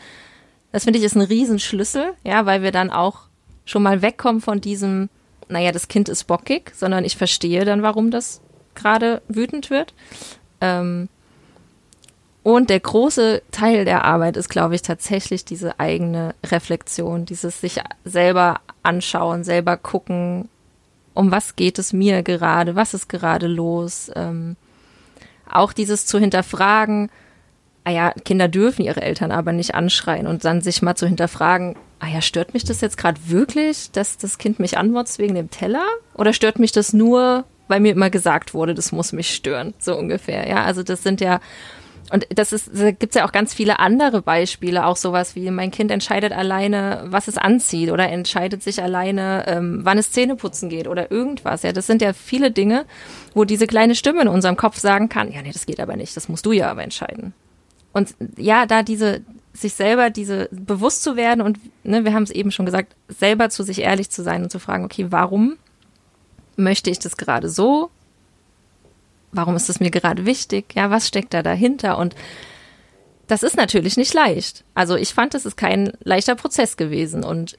Das finde ich ist ein Riesenschlüssel, ja, weil wir dann auch schon mal wegkommen von diesem, naja, das Kind ist bockig, sondern ich verstehe dann, warum das gerade wütend wird. Ähm, und der große Teil der Arbeit ist, glaube ich, tatsächlich diese eigene Reflexion, dieses sich selber anschauen, selber gucken, um was geht es mir gerade, was ist gerade los. Ähm, auch dieses zu hinterfragen, ah ja, Kinder dürfen ihre Eltern aber nicht anschreien und dann sich mal zu hinterfragen, ah ja, stört mich das jetzt gerade wirklich, dass das Kind mich anmotzt wegen dem Teller? Oder stört mich das nur, weil mir immer gesagt wurde, das muss mich stören, so ungefähr. Ja, also das sind ja und das ist, da gibt's ja auch ganz viele andere Beispiele, auch sowas wie mein Kind entscheidet alleine, was es anzieht oder entscheidet sich alleine, ähm, wann es Zähne putzen geht oder irgendwas. Ja, das sind ja viele Dinge, wo diese kleine Stimme in unserem Kopf sagen kann, ja, nee, das geht aber nicht, das musst du ja aber entscheiden. Und ja, da diese, sich selber diese bewusst zu werden und ne, wir haben es eben schon gesagt, selber zu sich ehrlich zu sein und zu fragen, okay, warum möchte ich das gerade so? warum ist es mir gerade wichtig? Ja, was steckt da dahinter? Und das ist natürlich nicht leicht. Also ich fand, es ist kein leichter Prozess gewesen. Und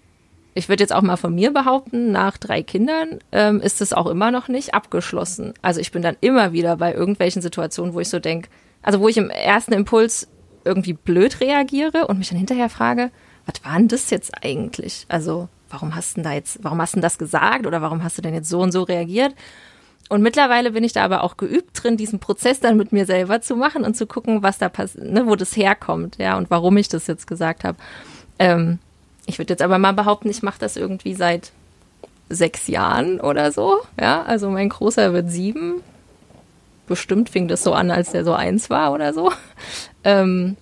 ich würde jetzt auch mal von mir behaupten, nach drei Kindern ähm, ist es auch immer noch nicht abgeschlossen. Also ich bin dann immer wieder bei irgendwelchen Situationen, wo ich so denke, also wo ich im ersten Impuls irgendwie blöd reagiere und mich dann hinterher frage, was war denn das jetzt eigentlich? Also warum hast du da jetzt, warum hast du das gesagt oder warum hast du denn jetzt so und so reagiert? Und mittlerweile bin ich da aber auch geübt drin, diesen Prozess dann mit mir selber zu machen und zu gucken, was da passiert, ne, wo das herkommt, ja, und warum ich das jetzt gesagt habe. Ähm, ich würde jetzt aber mal behaupten, ich mache das irgendwie seit sechs Jahren oder so. Ja, also mein Großer wird sieben. Bestimmt fing das so an, als der so eins war oder so. Ähm,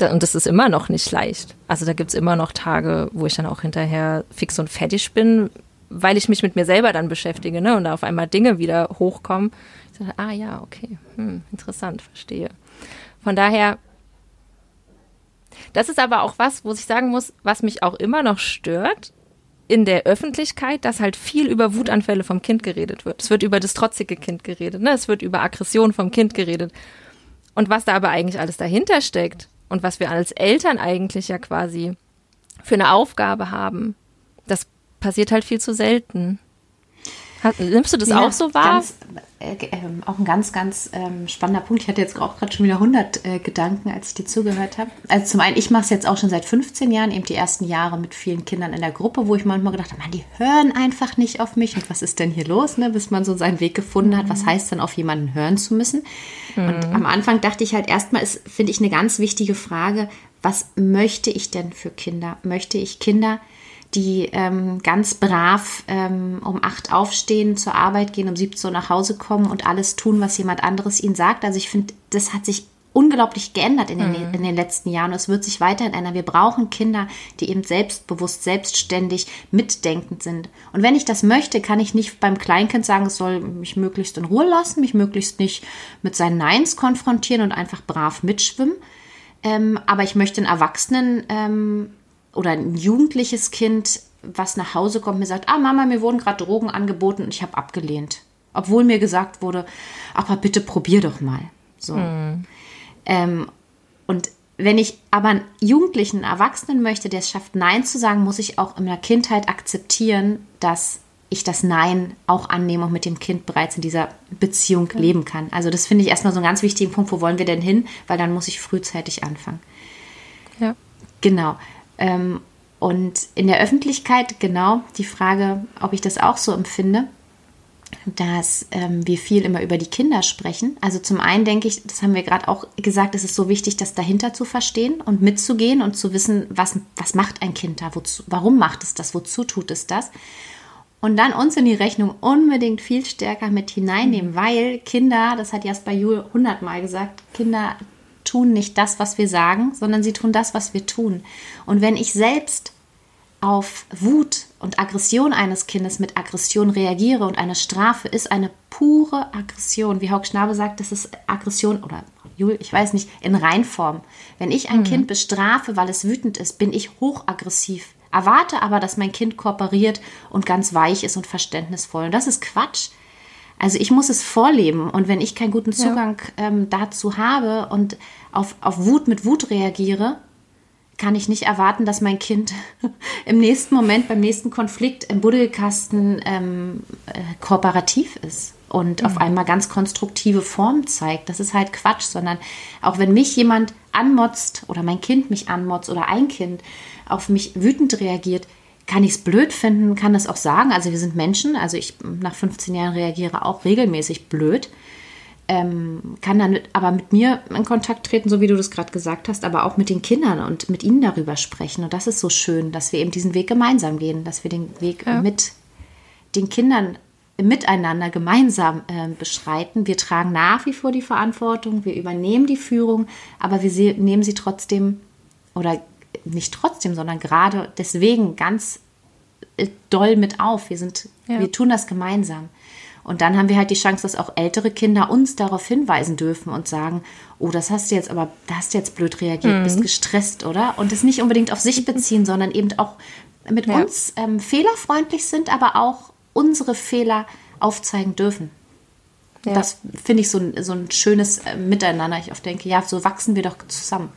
und das ist immer noch nicht leicht. Also da gibt's immer noch Tage, wo ich dann auch hinterher fix und fertig bin, weil ich mich mit mir selber dann beschäftige, ne, und da auf einmal Dinge wieder hochkommen. Ich sage, ah ja, okay, hm, interessant, verstehe. Von daher, das ist aber auch was, wo ich sagen muss, was mich auch immer noch stört in der Öffentlichkeit, dass halt viel über Wutanfälle vom Kind geredet wird. Es wird über das trotzige Kind geredet, ne? Es wird über Aggression vom Kind geredet. Und was da aber eigentlich alles dahinter steckt und was wir als Eltern eigentlich ja quasi für eine Aufgabe haben, das passiert halt viel zu selten. Nimmst du das ja, auch so wahr? Ganz, äh, äh, auch ein ganz, ganz ähm, spannender Punkt. Ich hatte jetzt auch gerade schon wieder 100 äh, Gedanken, als ich dir zugehört habe. Also zum einen, ich mache es jetzt auch schon seit 15 Jahren, eben die ersten Jahre mit vielen Kindern in der Gruppe, wo ich manchmal gedacht habe, man, die hören einfach nicht auf mich. Und was ist denn hier los, ne? bis man so seinen Weg gefunden hat? Was mhm. heißt denn, auf jemanden hören zu müssen? Mhm. Und am Anfang dachte ich halt erstmal, ist, finde ich, eine ganz wichtige Frage, was möchte ich denn für Kinder? Möchte ich Kinder, die ähm, ganz brav ähm, um acht aufstehen, zur Arbeit gehen, um 17 Uhr nach Hause kommen und alles tun, was jemand anderes ihnen sagt. Also ich finde, das hat sich unglaublich geändert in den, mhm. in den letzten Jahren und es wird sich weiterhin ändern. Wir brauchen Kinder, die eben selbstbewusst, selbstständig, mitdenkend sind. Und wenn ich das möchte, kann ich nicht beim Kleinkind sagen, es soll mich möglichst in Ruhe lassen, mich möglichst nicht mit seinen Neins konfrontieren und einfach brav mitschwimmen. Ähm, aber ich möchte einen Erwachsenen ähm, oder ein jugendliches Kind, was nach Hause kommt, mir sagt, ah Mama, mir wurden gerade Drogen angeboten und ich habe abgelehnt. Obwohl mir gesagt wurde, aber bitte probier doch mal. So. Mhm. Ähm, und wenn ich aber einen Jugendlichen, einen Erwachsenen möchte, der es schafft, Nein zu sagen, muss ich auch in der Kindheit akzeptieren, dass ich das Nein auch annehme und mit dem Kind bereits in dieser Beziehung mhm. leben kann. Also das finde ich erstmal so einen ganz wichtigen Punkt, wo wollen wir denn hin? Weil dann muss ich frühzeitig anfangen. Ja. Genau. Ähm, und in der Öffentlichkeit genau die Frage, ob ich das auch so empfinde, dass ähm, wir viel immer über die Kinder sprechen. Also zum einen denke ich, das haben wir gerade auch gesagt, es ist so wichtig, das dahinter zu verstehen und mitzugehen und zu wissen, was, was macht ein Kind da, wozu, warum macht es das, wozu tut es das. Und dann uns in die Rechnung unbedingt viel stärker mit hineinnehmen, weil Kinder, das hat Jasper Juhl hundertmal gesagt, Kinder tun nicht das, was wir sagen, sondern sie tun das, was wir tun. Und wenn ich selbst auf Wut und Aggression eines Kindes mit Aggression reagiere und eine Strafe ist eine pure Aggression, wie Haug Schnabe sagt, das ist Aggression oder Jul, ich weiß nicht, in Reinform. Wenn ich ein mhm. Kind bestrafe, weil es wütend ist, bin ich hochaggressiv. Erwarte aber, dass mein Kind kooperiert und ganz weich ist und verständnisvoll. Und das ist Quatsch. Also ich muss es vorleben und wenn ich keinen guten Zugang ja. ähm, dazu habe und auf, auf Wut mit Wut reagiere, kann ich nicht erwarten, dass mein Kind im nächsten Moment, beim nächsten Konflikt im Buddelkasten ähm, äh, kooperativ ist und mhm. auf einmal ganz konstruktive Formen zeigt. Das ist halt Quatsch, sondern auch wenn mich jemand anmotzt oder mein Kind mich anmotzt oder ein Kind auf mich wütend reagiert, kann ich es blöd finden, kann das auch sagen. Also wir sind Menschen, also ich nach 15 Jahren reagiere auch regelmäßig blöd. Ähm, kann dann mit, aber mit mir in Kontakt treten, so wie du das gerade gesagt hast, aber auch mit den Kindern und mit ihnen darüber sprechen. Und das ist so schön, dass wir eben diesen Weg gemeinsam gehen, dass wir den Weg ja. mit den Kindern miteinander gemeinsam äh, beschreiten. Wir tragen nach wie vor die Verantwortung, wir übernehmen die Führung, aber wir nehmen sie trotzdem oder nicht trotzdem, sondern gerade deswegen ganz äh, doll mit auf. Wir sind, ja. wir tun das gemeinsam. Und dann haben wir halt die Chance, dass auch ältere Kinder uns darauf hinweisen dürfen und sagen, oh, das hast du jetzt aber, da hast du jetzt blöd reagiert, mhm. bist gestresst, oder? Und es nicht unbedingt auf sich beziehen, sondern eben auch mit ja. uns ähm, fehlerfreundlich sind, aber auch unsere Fehler aufzeigen dürfen. Ja. Das finde ich so, so ein schönes äh, Miteinander. Ich oft denke, ja, so wachsen wir doch zusammen.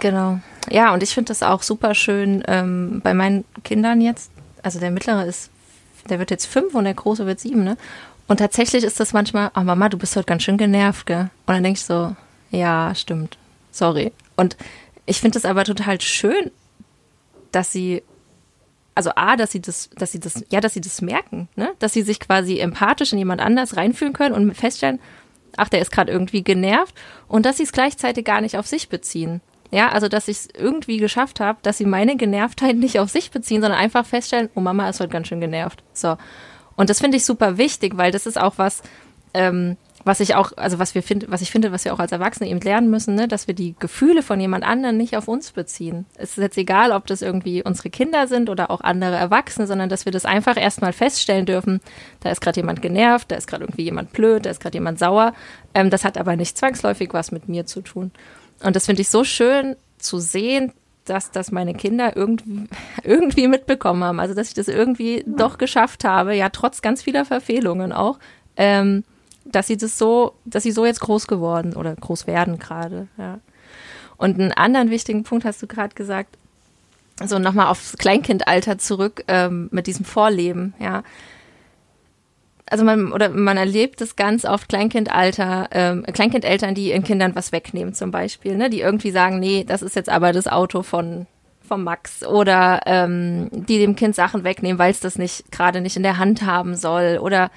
Genau. Ja, und ich finde das auch super schön ähm, bei meinen Kindern jetzt. Also der mittlere ist, der wird jetzt fünf und der große wird sieben, ne? Und tatsächlich ist das manchmal, oh Mama, du bist heute ganz schön genervt, gell? Und dann denke ich so, ja, stimmt. Sorry. Und ich finde es aber total schön, dass sie, also A, dass sie das, dass sie das, ja, dass sie das merken, ne? Dass sie sich quasi empathisch in jemand anders reinfühlen können und feststellen, ach, der ist gerade irgendwie genervt und dass sie es gleichzeitig gar nicht auf sich beziehen. Ja, also dass ich es irgendwie geschafft habe, dass sie meine Genervtheit nicht auf sich beziehen, sondern einfach feststellen, oh Mama ist heute ganz schön genervt. So. Und das finde ich super wichtig, weil das ist auch was, ähm, was ich auch, also was wir finden, was ich finde, was wir auch als Erwachsene eben lernen müssen, ne, dass wir die Gefühle von jemand anderen nicht auf uns beziehen. Es ist jetzt egal, ob das irgendwie unsere Kinder sind oder auch andere Erwachsene, sondern dass wir das einfach erstmal feststellen dürfen, da ist gerade jemand genervt, da ist gerade irgendwie jemand blöd, da ist gerade jemand sauer. Ähm, das hat aber nicht zwangsläufig was mit mir zu tun. Und das finde ich so schön zu sehen, dass das meine Kinder irgendwie, irgendwie mitbekommen haben. Also, dass ich das irgendwie ja. doch geschafft habe, ja, trotz ganz vieler Verfehlungen auch, ähm, dass sie das so, dass sie so jetzt groß geworden oder groß werden gerade, ja. Und einen anderen wichtigen Punkt hast du gerade gesagt, so nochmal aufs Kleinkindalter zurück ähm, mit diesem Vorleben, ja. Also man oder man erlebt es ganz oft Kleinkindalter, ähm, Kleinkindeltern, die ihren Kindern was wegnehmen zum Beispiel, ne, die irgendwie sagen, nee, das ist jetzt aber das Auto von vom Max. Oder ähm, die dem Kind Sachen wegnehmen, weil es das nicht gerade nicht in der Hand haben soll. Oder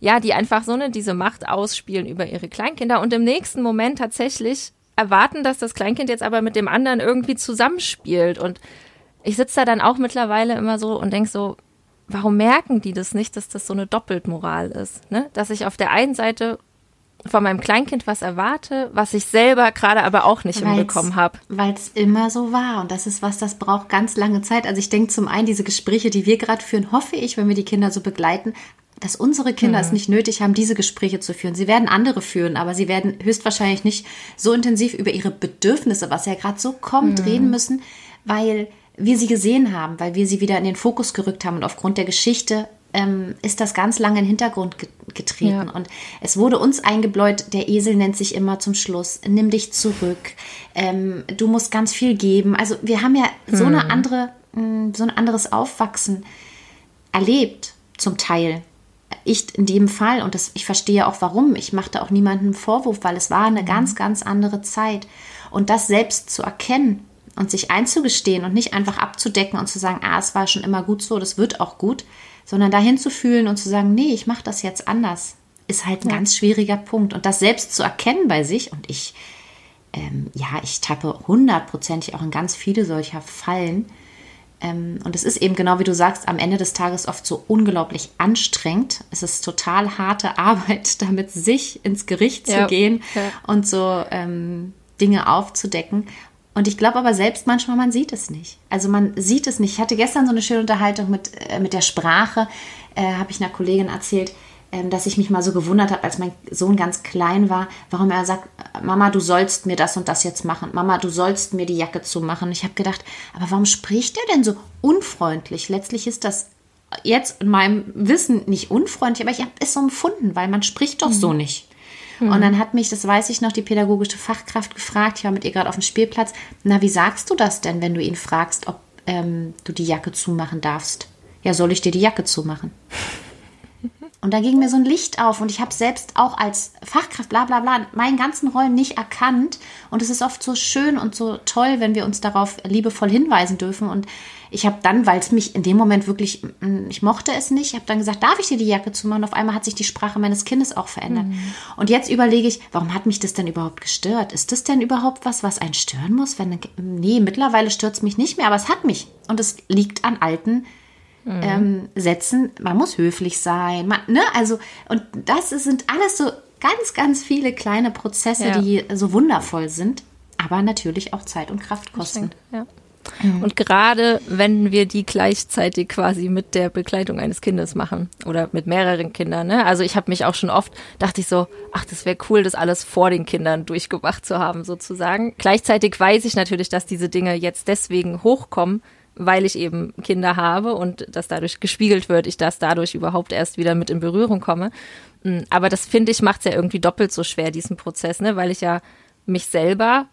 ja, die einfach so eine diese Macht ausspielen über ihre Kleinkinder und im nächsten Moment tatsächlich erwarten, dass das Kleinkind jetzt aber mit dem anderen irgendwie zusammenspielt. Und ich sitze da dann auch mittlerweile immer so und denk so, warum merken die das nicht, dass das so eine Doppeltmoral ist, ne? Dass ich auf der einen Seite von meinem Kleinkind was erwarte, was ich selber gerade aber auch nicht weil's, hinbekommen habe. Weil es immer so war. Und das ist was, das braucht ganz lange Zeit. Also ich denke zum einen, diese Gespräche, die wir gerade führen, hoffe ich, wenn wir die Kinder so begleiten, dass unsere Kinder mhm. es nicht nötig haben, diese Gespräche zu führen. Sie werden andere führen, aber sie werden höchstwahrscheinlich nicht so intensiv über ihre Bedürfnisse, was ja gerade so kommt, mhm. reden müssen, weil wir sie gesehen haben, weil wir sie wieder in den Fokus gerückt haben und aufgrund der Geschichte ähm, ist das ganz lange in den Hintergrund getreten. Ja. Und es wurde uns eingebläut, der Esel nennt sich immer zum Schluss, nimm dich zurück, ähm, du musst ganz viel geben. Also wir haben ja so eine hm. andere, mm, so ein anderes Aufwachsen erlebt, zum Teil. Ich in dem Fall, und das, ich verstehe auch warum, ich machte auch niemandem Vorwurf, weil es war eine mhm. ganz, ganz andere Zeit. Und das selbst zu erkennen und sich einzugestehen und nicht einfach abzudecken und zu sagen, ah, es war schon immer gut so, das wird auch gut, sondern dahin zu fühlen und zu sagen, nee, ich mache das jetzt anders, ist halt ein ja. ganz schwieriger Punkt. Und das selbst zu erkennen bei sich, und ich, ähm, ja, ich tappe hundertprozentig auch in ganz viele solcher Fallen. Ähm, und es ist eben genau wie du sagst, am Ende des Tages oft so unglaublich anstrengend. Es ist total harte Arbeit, damit sich ins Gericht ja. zu gehen ja. und so ähm, Dinge aufzudecken. Und ich glaube aber selbst manchmal, man sieht es nicht. Also man sieht es nicht. Ich hatte gestern so eine schöne Unterhaltung mit, äh, mit der Sprache, äh, habe ich einer Kollegin erzählt, äh, dass ich mich mal so gewundert habe, als mein Sohn ganz klein war, warum er sagt, Mama, du sollst mir das und das jetzt machen. Mama, du sollst mir die Jacke zumachen. Ich habe gedacht, aber warum spricht er denn so unfreundlich? Letztlich ist das jetzt in meinem Wissen nicht unfreundlich, aber ich habe es so empfunden, weil man spricht doch mhm. so nicht. Mhm. Und dann hat mich, das weiß ich noch, die pädagogische Fachkraft gefragt, ich war mit ihr gerade auf dem Spielplatz, na, wie sagst du das denn, wenn du ihn fragst, ob ähm, du die Jacke zumachen darfst? Ja, soll ich dir die Jacke zumachen? Und da ging mir so ein Licht auf und ich habe selbst auch als Fachkraft, bla bla bla, meinen ganzen Rollen nicht erkannt. Und es ist oft so schön und so toll, wenn wir uns darauf liebevoll hinweisen dürfen. Und ich habe dann, weil es mich in dem Moment wirklich, mm, ich mochte es nicht, habe dann gesagt, darf ich dir die Jacke zumachen? Auf einmal hat sich die Sprache meines Kindes auch verändert. Mhm. Und jetzt überlege ich, warum hat mich das denn überhaupt gestört? Ist das denn überhaupt was, was einen stören muss? Wenn, nee, mittlerweile stört es mich nicht mehr, aber es hat mich. Und es liegt an alten mhm. ähm, Sätzen. Man muss höflich sein. Man, ne? Also, und das sind alles so ganz, ganz viele kleine Prozesse, ja. die so wundervoll sind, aber natürlich auch Zeit und Kraft kosten. Ja. Mhm. Und gerade wenn wir die gleichzeitig quasi mit der Begleitung eines Kindes machen oder mit mehreren Kindern, ne? Also ich habe mich auch schon oft, dachte ich so, ach, das wäre cool, das alles vor den Kindern durchgemacht zu haben, sozusagen. Gleichzeitig weiß ich natürlich, dass diese Dinge jetzt deswegen hochkommen, weil ich eben Kinder habe und das dadurch gespiegelt wird, ich das dadurch überhaupt erst wieder mit in Berührung komme. Mm, aber das finde ich macht es ja irgendwie doppelt so schwer, diesen Prozess, ne? Weil ich ja mich selber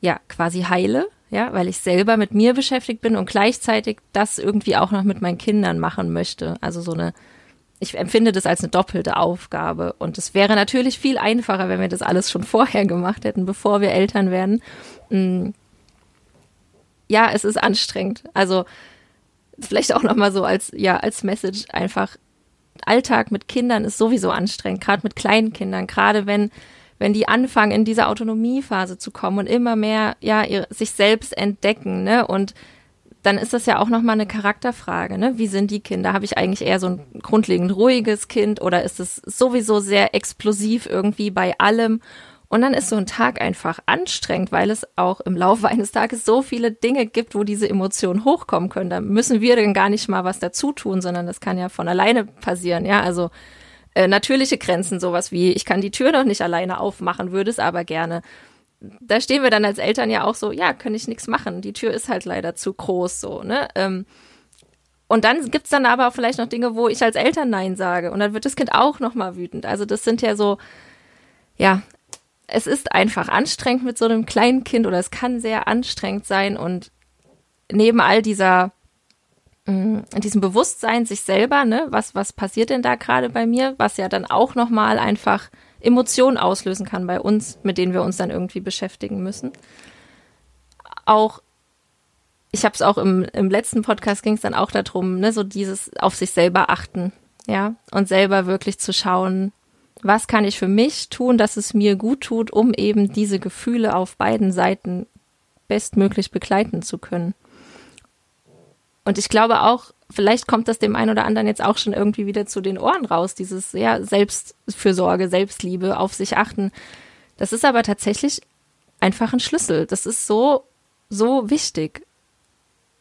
ja quasi heile ja, weil ich selber mit mir beschäftigt bin und gleichzeitig das irgendwie auch noch mit meinen Kindern machen möchte. Also so eine, ich empfinde das als eine doppelte Aufgabe. Und es wäre natürlich viel einfacher, wenn wir das alles schon vorher gemacht hätten, bevor wir Eltern werden. Mm. Ja, es ist anstrengend. Also vielleicht auch noch mal so als ja als Message einfach Alltag mit Kindern ist sowieso anstrengend, gerade mit kleinen Kindern, gerade wenn wenn die anfangen, in diese Autonomiephase zu kommen und immer mehr, ja, ihr, sich selbst entdecken, ne? Und dann ist das ja auch nochmal eine Charakterfrage, ne? Wie sind die Kinder? Habe ich eigentlich eher so ein grundlegend ruhiges Kind oder ist es sowieso sehr explosiv irgendwie bei allem? Und dann ist so ein Tag einfach anstrengend, weil es auch im Laufe eines Tages so viele Dinge gibt, wo diese Emotionen hochkommen können. Da müssen wir dann gar nicht mal was dazu tun, sondern das kann ja von alleine passieren. Ja, also äh, natürliche Grenzen, sowas wie, ich kann die Tür noch nicht alleine aufmachen, würde es aber gerne. Da stehen wir dann als Eltern ja auch so, ja, kann ich nichts machen. Die Tür ist halt leider zu groß, so, ne? Ähm, und dann gibt's dann aber vielleicht noch Dinge, wo ich als Eltern Nein sage. Und dann wird das Kind auch nochmal wütend. Also das sind ja so, ja, es ist einfach anstrengend mit so einem kleinen Kind oder es kann sehr anstrengend sein und neben all dieser mm, diesem Bewusstsein sich selber, ne, was was passiert denn da gerade bei mir, was ja dann auch noch mal einfach Emotionen auslösen kann bei uns, mit denen wir uns dann irgendwie beschäftigen müssen. Auch ich habe es auch im, im letzten Podcast ging es dann auch darum, ne, so dieses auf sich selber achten, ja, und selber wirklich zu schauen, was kann ich für mich tun, dass es mir gut tut, um eben diese Gefühle auf beiden Seiten bestmöglich begleiten zu können. Und ich glaube auch, vielleicht kommt das dem einen oder anderen jetzt auch schon irgendwie wieder zu den Ohren raus, dieses ja, Selbstfürsorge, Selbstliebe, auf sich achten. Das ist aber tatsächlich einfach ein Schlüssel. Das ist so, so wichtig.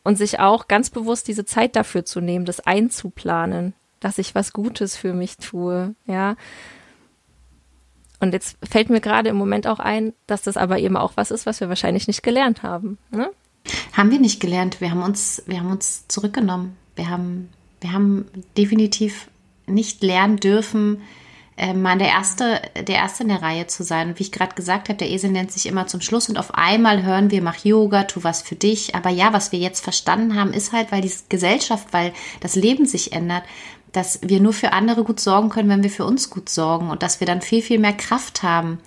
Und sich auch ganz bewusst diese Zeit dafür zu nehmen, das einzuplanen, dass ich was Gutes für mich tue, ja. Und jetzt fällt mir gerade im Moment auch ein, dass das aber eben auch was ist, was wir wahrscheinlich nicht gelernt haben. Ne? Haben wir nicht gelernt. Wir haben uns, wir haben uns zurückgenommen. Wir haben, wir haben definitiv nicht lernen dürfen, äh, mal der erste, der erste in der Reihe zu sein. Und wie ich gerade gesagt habe, der Esel nennt sich immer zum Schluss und auf einmal hören wir, mach Yoga, tu was für dich. Aber ja, was wir jetzt verstanden haben, ist halt, weil die Gesellschaft, weil das Leben sich ändert, dass wir nur für andere gut sorgen können, wenn wir für uns gut sorgen und dass wir dann viel, viel mehr Kraft haben,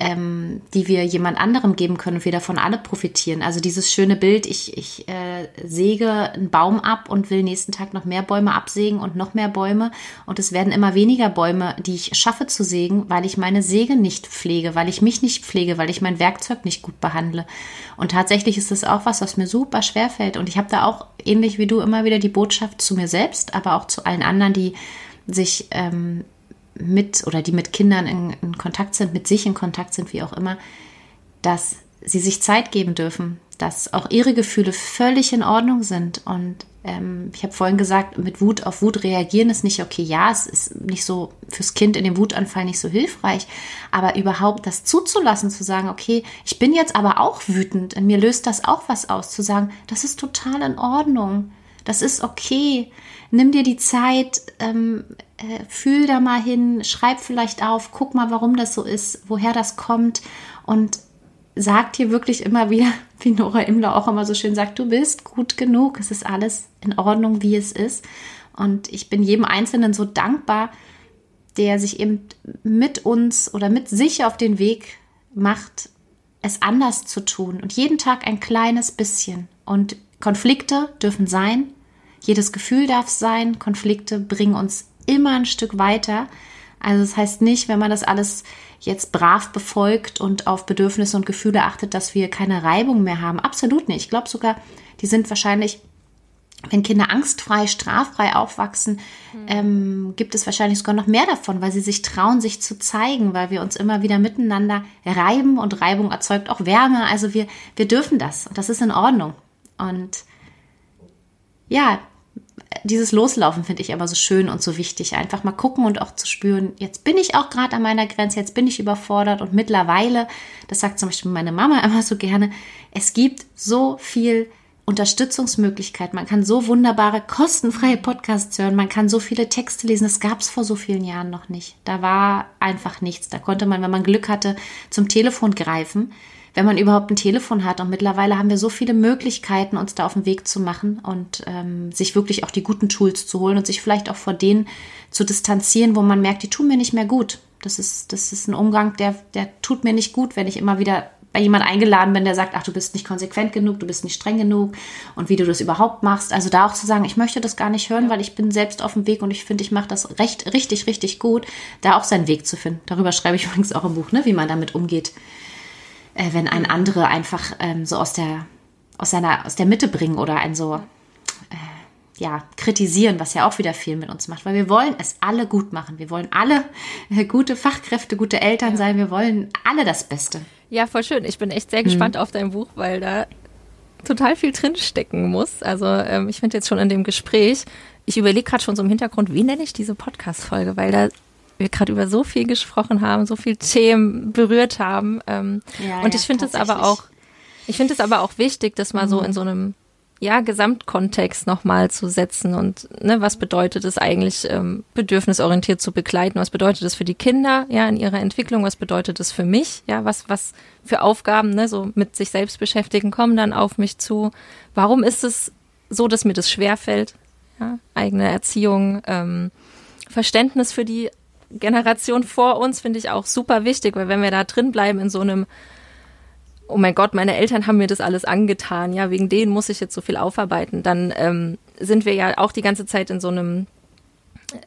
ähm, die wir jemand anderem geben können und wir davon alle profitieren. Also dieses schöne Bild, ich, ich äh, säge einen Baum ab und will nächsten Tag noch mehr Bäume absägen und noch mehr Bäume und es werden immer weniger Bäume, die ich schaffe zu sägen, weil ich meine Säge nicht pflege, weil ich mich nicht pflege, weil ich mein Werkzeug nicht gut behandle. Und tatsächlich ist das auch was, was mir super schwer fällt und ich habe da auch ähnlich wie du immer wieder die Botschaft zu mir selbst, aber auch zu allen anderen, die sich ähm, mit oder die mit Kindern in, in, Kontakt sind, mit sich in Kontakt sind, wie auch immer, dass sie sich Zeit geben dürfen, dass auch ihre Gefühle völlig in Ordnung sind. Und ähm, ich habe vorhin gesagt, mit Wut auf Wut reagieren ist nicht okay. Ja, es ist nicht so fürs Kind in dem Wutanfall nicht so hilfreich, aber überhaupt das zuzulassen, zu sagen, okay, ich bin jetzt aber auch wütend, in mir löst das auch was aus, zu sagen, das ist total in Ordnung. Das ist okay. Nimm dir die Zeit, ähm, äh, fühl da mal hin, schreib vielleicht auf, guck mal, warum das so ist, woher das kommt und sag dir wirklich immer wieder, wie Nora Imler auch immer so schön sagt, du bist gut genug, es ist alles in Ordnung, wie es ist. Und ich bin jedem Einzelnen so dankbar, der sich eben mit uns oder mit sich auf den Weg macht, es anders zu tun und jeden Tag ein kleines bisschen. Und Konflikte dürfen sein, jedes Gefühl darf sein, Konflikte bringen uns immer ein Stück weiter. Also das heißt nicht, wenn man das alles jetzt brav befolgt und auf Bedürfnisse und Gefühle achtet, dass wir keine Reibung mehr haben. Absolut nicht. Ich glaube sogar, die sind wahrscheinlich, wenn Kinder angstfrei, straffrei aufwachsen, mhm. ähm, gibt es wahrscheinlich sogar noch mehr davon, weil sie sich trauen, sich zu zeigen, weil wir uns immer wieder miteinander reiben und Reibung erzeugt auch Wärme. Also wir, wir dürfen das und das ist in Ordnung. Und ja, dieses Loslaufen finde ich aber so schön und so wichtig. Einfach mal gucken und auch zu spüren, jetzt bin ich auch gerade an meiner Grenze, jetzt bin ich überfordert und mittlerweile, das sagt zum Beispiel meine Mama immer so gerne, es gibt so viel Unterstützungsmöglichkeit. Man kann so wunderbare, kostenfreie Podcasts hören. Man kann so viele Texte lesen. Das gab es vor so vielen Jahren noch nicht. Da war einfach nichts. Da konnte man, wenn man Glück hatte, zum Telefon greifen wenn man überhaupt ein Telefon hat. Und mittlerweile haben wir so viele Möglichkeiten, uns da auf den Weg zu machen und ähm, sich wirklich auch die guten Tools zu holen und sich vielleicht auch vor denen zu distanzieren, wo man merkt, die tun mir nicht mehr gut. Das ist, das ist ein Umgang, der, der tut mir nicht gut, wenn ich immer wieder bei jemand eingeladen bin, der sagt, ach, du bist nicht konsequent genug, du bist nicht streng genug und wie du das überhaupt machst. Also da auch zu sagen, ich möchte das gar nicht hören, weil ich bin selbst auf dem Weg und ich finde, ich mache das recht, richtig, richtig gut, da auch seinen Weg zu finden. Darüber schreibe ich übrigens auch im Buch, ne, wie man damit umgeht, äh, wenn ein andere einfach ähm, so aus der, aus, seiner, aus der Mitte bringen oder ein so äh, ja, kritisieren, was ja auch wieder viel mit uns macht, weil wir wollen es alle gut machen. Wir wollen alle äh, gute Fachkräfte, gute Eltern ja. sein. Wir wollen alle das Beste. Ja, voll schön. Ich bin echt sehr gespannt mhm. auf dein Buch, weil da total viel drinstecken muss. Also ähm, ich finde jetzt schon in dem Gespräch, ich überlege gerade schon so im Hintergrund, wie nenne ich diese Podcast-Folge, weil da wir gerade über so viel gesprochen haben, so viel Themen berührt haben. Ähm, ja, und ich finde es aber auch, ich finde es aber auch wichtig, das mal mhm. so in so einem ja, Gesamtkontext nochmal zu setzen und ne, was bedeutet es eigentlich, ähm, bedürfnisorientiert zu begleiten, was bedeutet es für die Kinder, ja, in ihrer Entwicklung, was bedeutet es für mich, ja, was, was für Aufgaben, ne, so mit sich selbst beschäftigen, kommen dann auf mich zu. Warum ist es so, dass mir das schwerfällt? Ja, eigene Erziehung, ähm, Verständnis für die Generation vor uns finde ich auch super wichtig, weil wenn wir da drin bleiben in so einem oh mein Gott, meine Eltern haben mir das alles angetan, ja, wegen denen muss ich jetzt so viel aufarbeiten, dann ähm, sind wir ja auch die ganze Zeit in so einem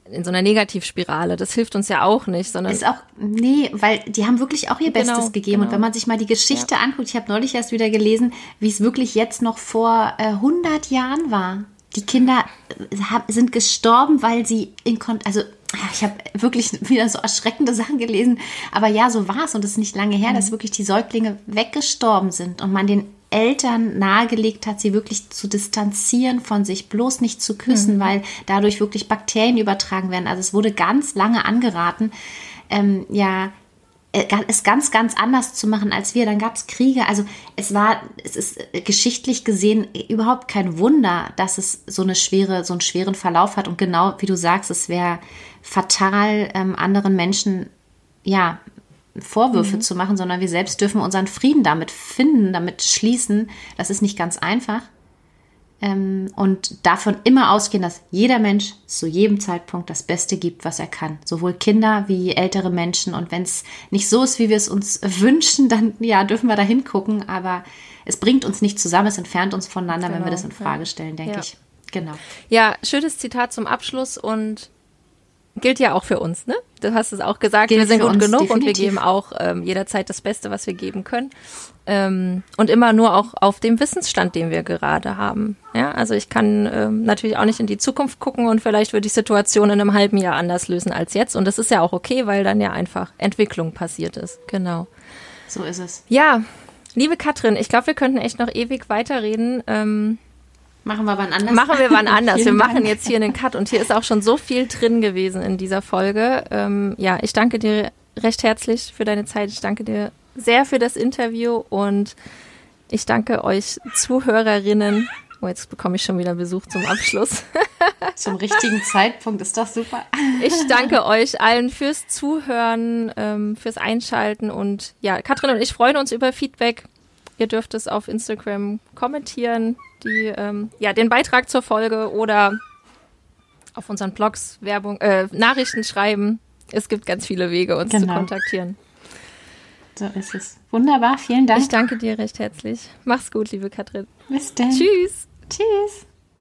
in so einer Negativspirale. Das hilft uns ja auch nicht, sondern ist auch nee, weil die haben wirklich auch ihr Bestes genau, gegeben genau. und wenn man sich mal die Geschichte ja. anguckt, ich habe neulich erst wieder gelesen, wie es wirklich jetzt noch vor äh, 100 Jahren war. Die Kinder äh, sind gestorben, weil sie in Kon also ich habe wirklich wieder so erschreckende Sachen gelesen. Aber ja, so war es. Und es ist nicht lange her, mhm. dass wirklich die Säuglinge weggestorben sind und man den Eltern nahegelegt hat, sie wirklich zu distanzieren von sich, bloß nicht zu küssen, mhm. weil dadurch wirklich Bakterien übertragen werden. Also es wurde ganz lange angeraten, ähm, ja, äh, es ganz, ganz anders zu machen als wir. Dann gab es Kriege. Also es war, es ist äh, geschichtlich gesehen überhaupt kein Wunder, dass es so eine schwere, so einen schweren Verlauf hat. Und genau wie du sagst, es wäre fatal, ähm, anderen Menschen ja Vorwürfe mhm. zu machen, sondern wir selbst dürfen unseren Frieden damit finden, damit schließen. Das ist nicht ganz einfach. Ähm, und davon immer ausgehen, dass jeder Mensch zu jedem Zeitpunkt das Beste gibt, was er kann. Sowohl Kinder wie ältere Menschen. Und wenn es nicht so ist, wie wir es uns wünschen, dann ja, dürfen wir da hingucken. Aber es bringt uns nicht zusammen, es entfernt uns voneinander, genau, wenn wir genau, das in Frage stellen, denke ja. ich. Genau. Ja, schönes Zitat zum Abschluss und gilt ja auch für uns, ne? Du hast es auch gesagt, gilt wir sind gut genug definitiv. und wir geben auch ähm, jederzeit das Beste, was wir geben können. Ähm, und immer nur auch auf dem Wissensstand, den wir gerade haben. Ja, also ich kann ähm, natürlich auch nicht in die Zukunft gucken und vielleicht wird die Situation in einem halben Jahr anders lösen als jetzt. Und das ist ja auch okay, weil dann ja einfach Entwicklung passiert ist. Genau. So ist es. Ja, liebe Katrin, ich glaube, wir könnten echt noch ewig weiterreden. Ähm, Machen wir wann anders. Machen wir wann anders. wir machen jetzt hier einen Cut und hier ist auch schon so viel drin gewesen in dieser Folge. Ähm, ja, ich danke dir recht herzlich für deine Zeit. Ich danke dir sehr für das Interview und ich danke euch Zuhörerinnen. Oh, jetzt bekomme ich schon wieder Besuch zum Abschluss. zum richtigen Zeitpunkt ist doch super. ich danke euch allen fürs Zuhören, ähm, fürs Einschalten und ja, Katrin und ich freuen uns über Feedback. Ihr dürft es auf Instagram kommentieren, die, ähm, ja, den Beitrag zur Folge oder auf unseren Blogs Werbung, äh, Nachrichten schreiben. Es gibt ganz viele Wege, uns genau. zu kontaktieren. So ist es. Wunderbar, vielen Dank. Ich danke dir recht herzlich. Mach's gut, liebe Katrin. Bis dann. Tschüss. Tschüss.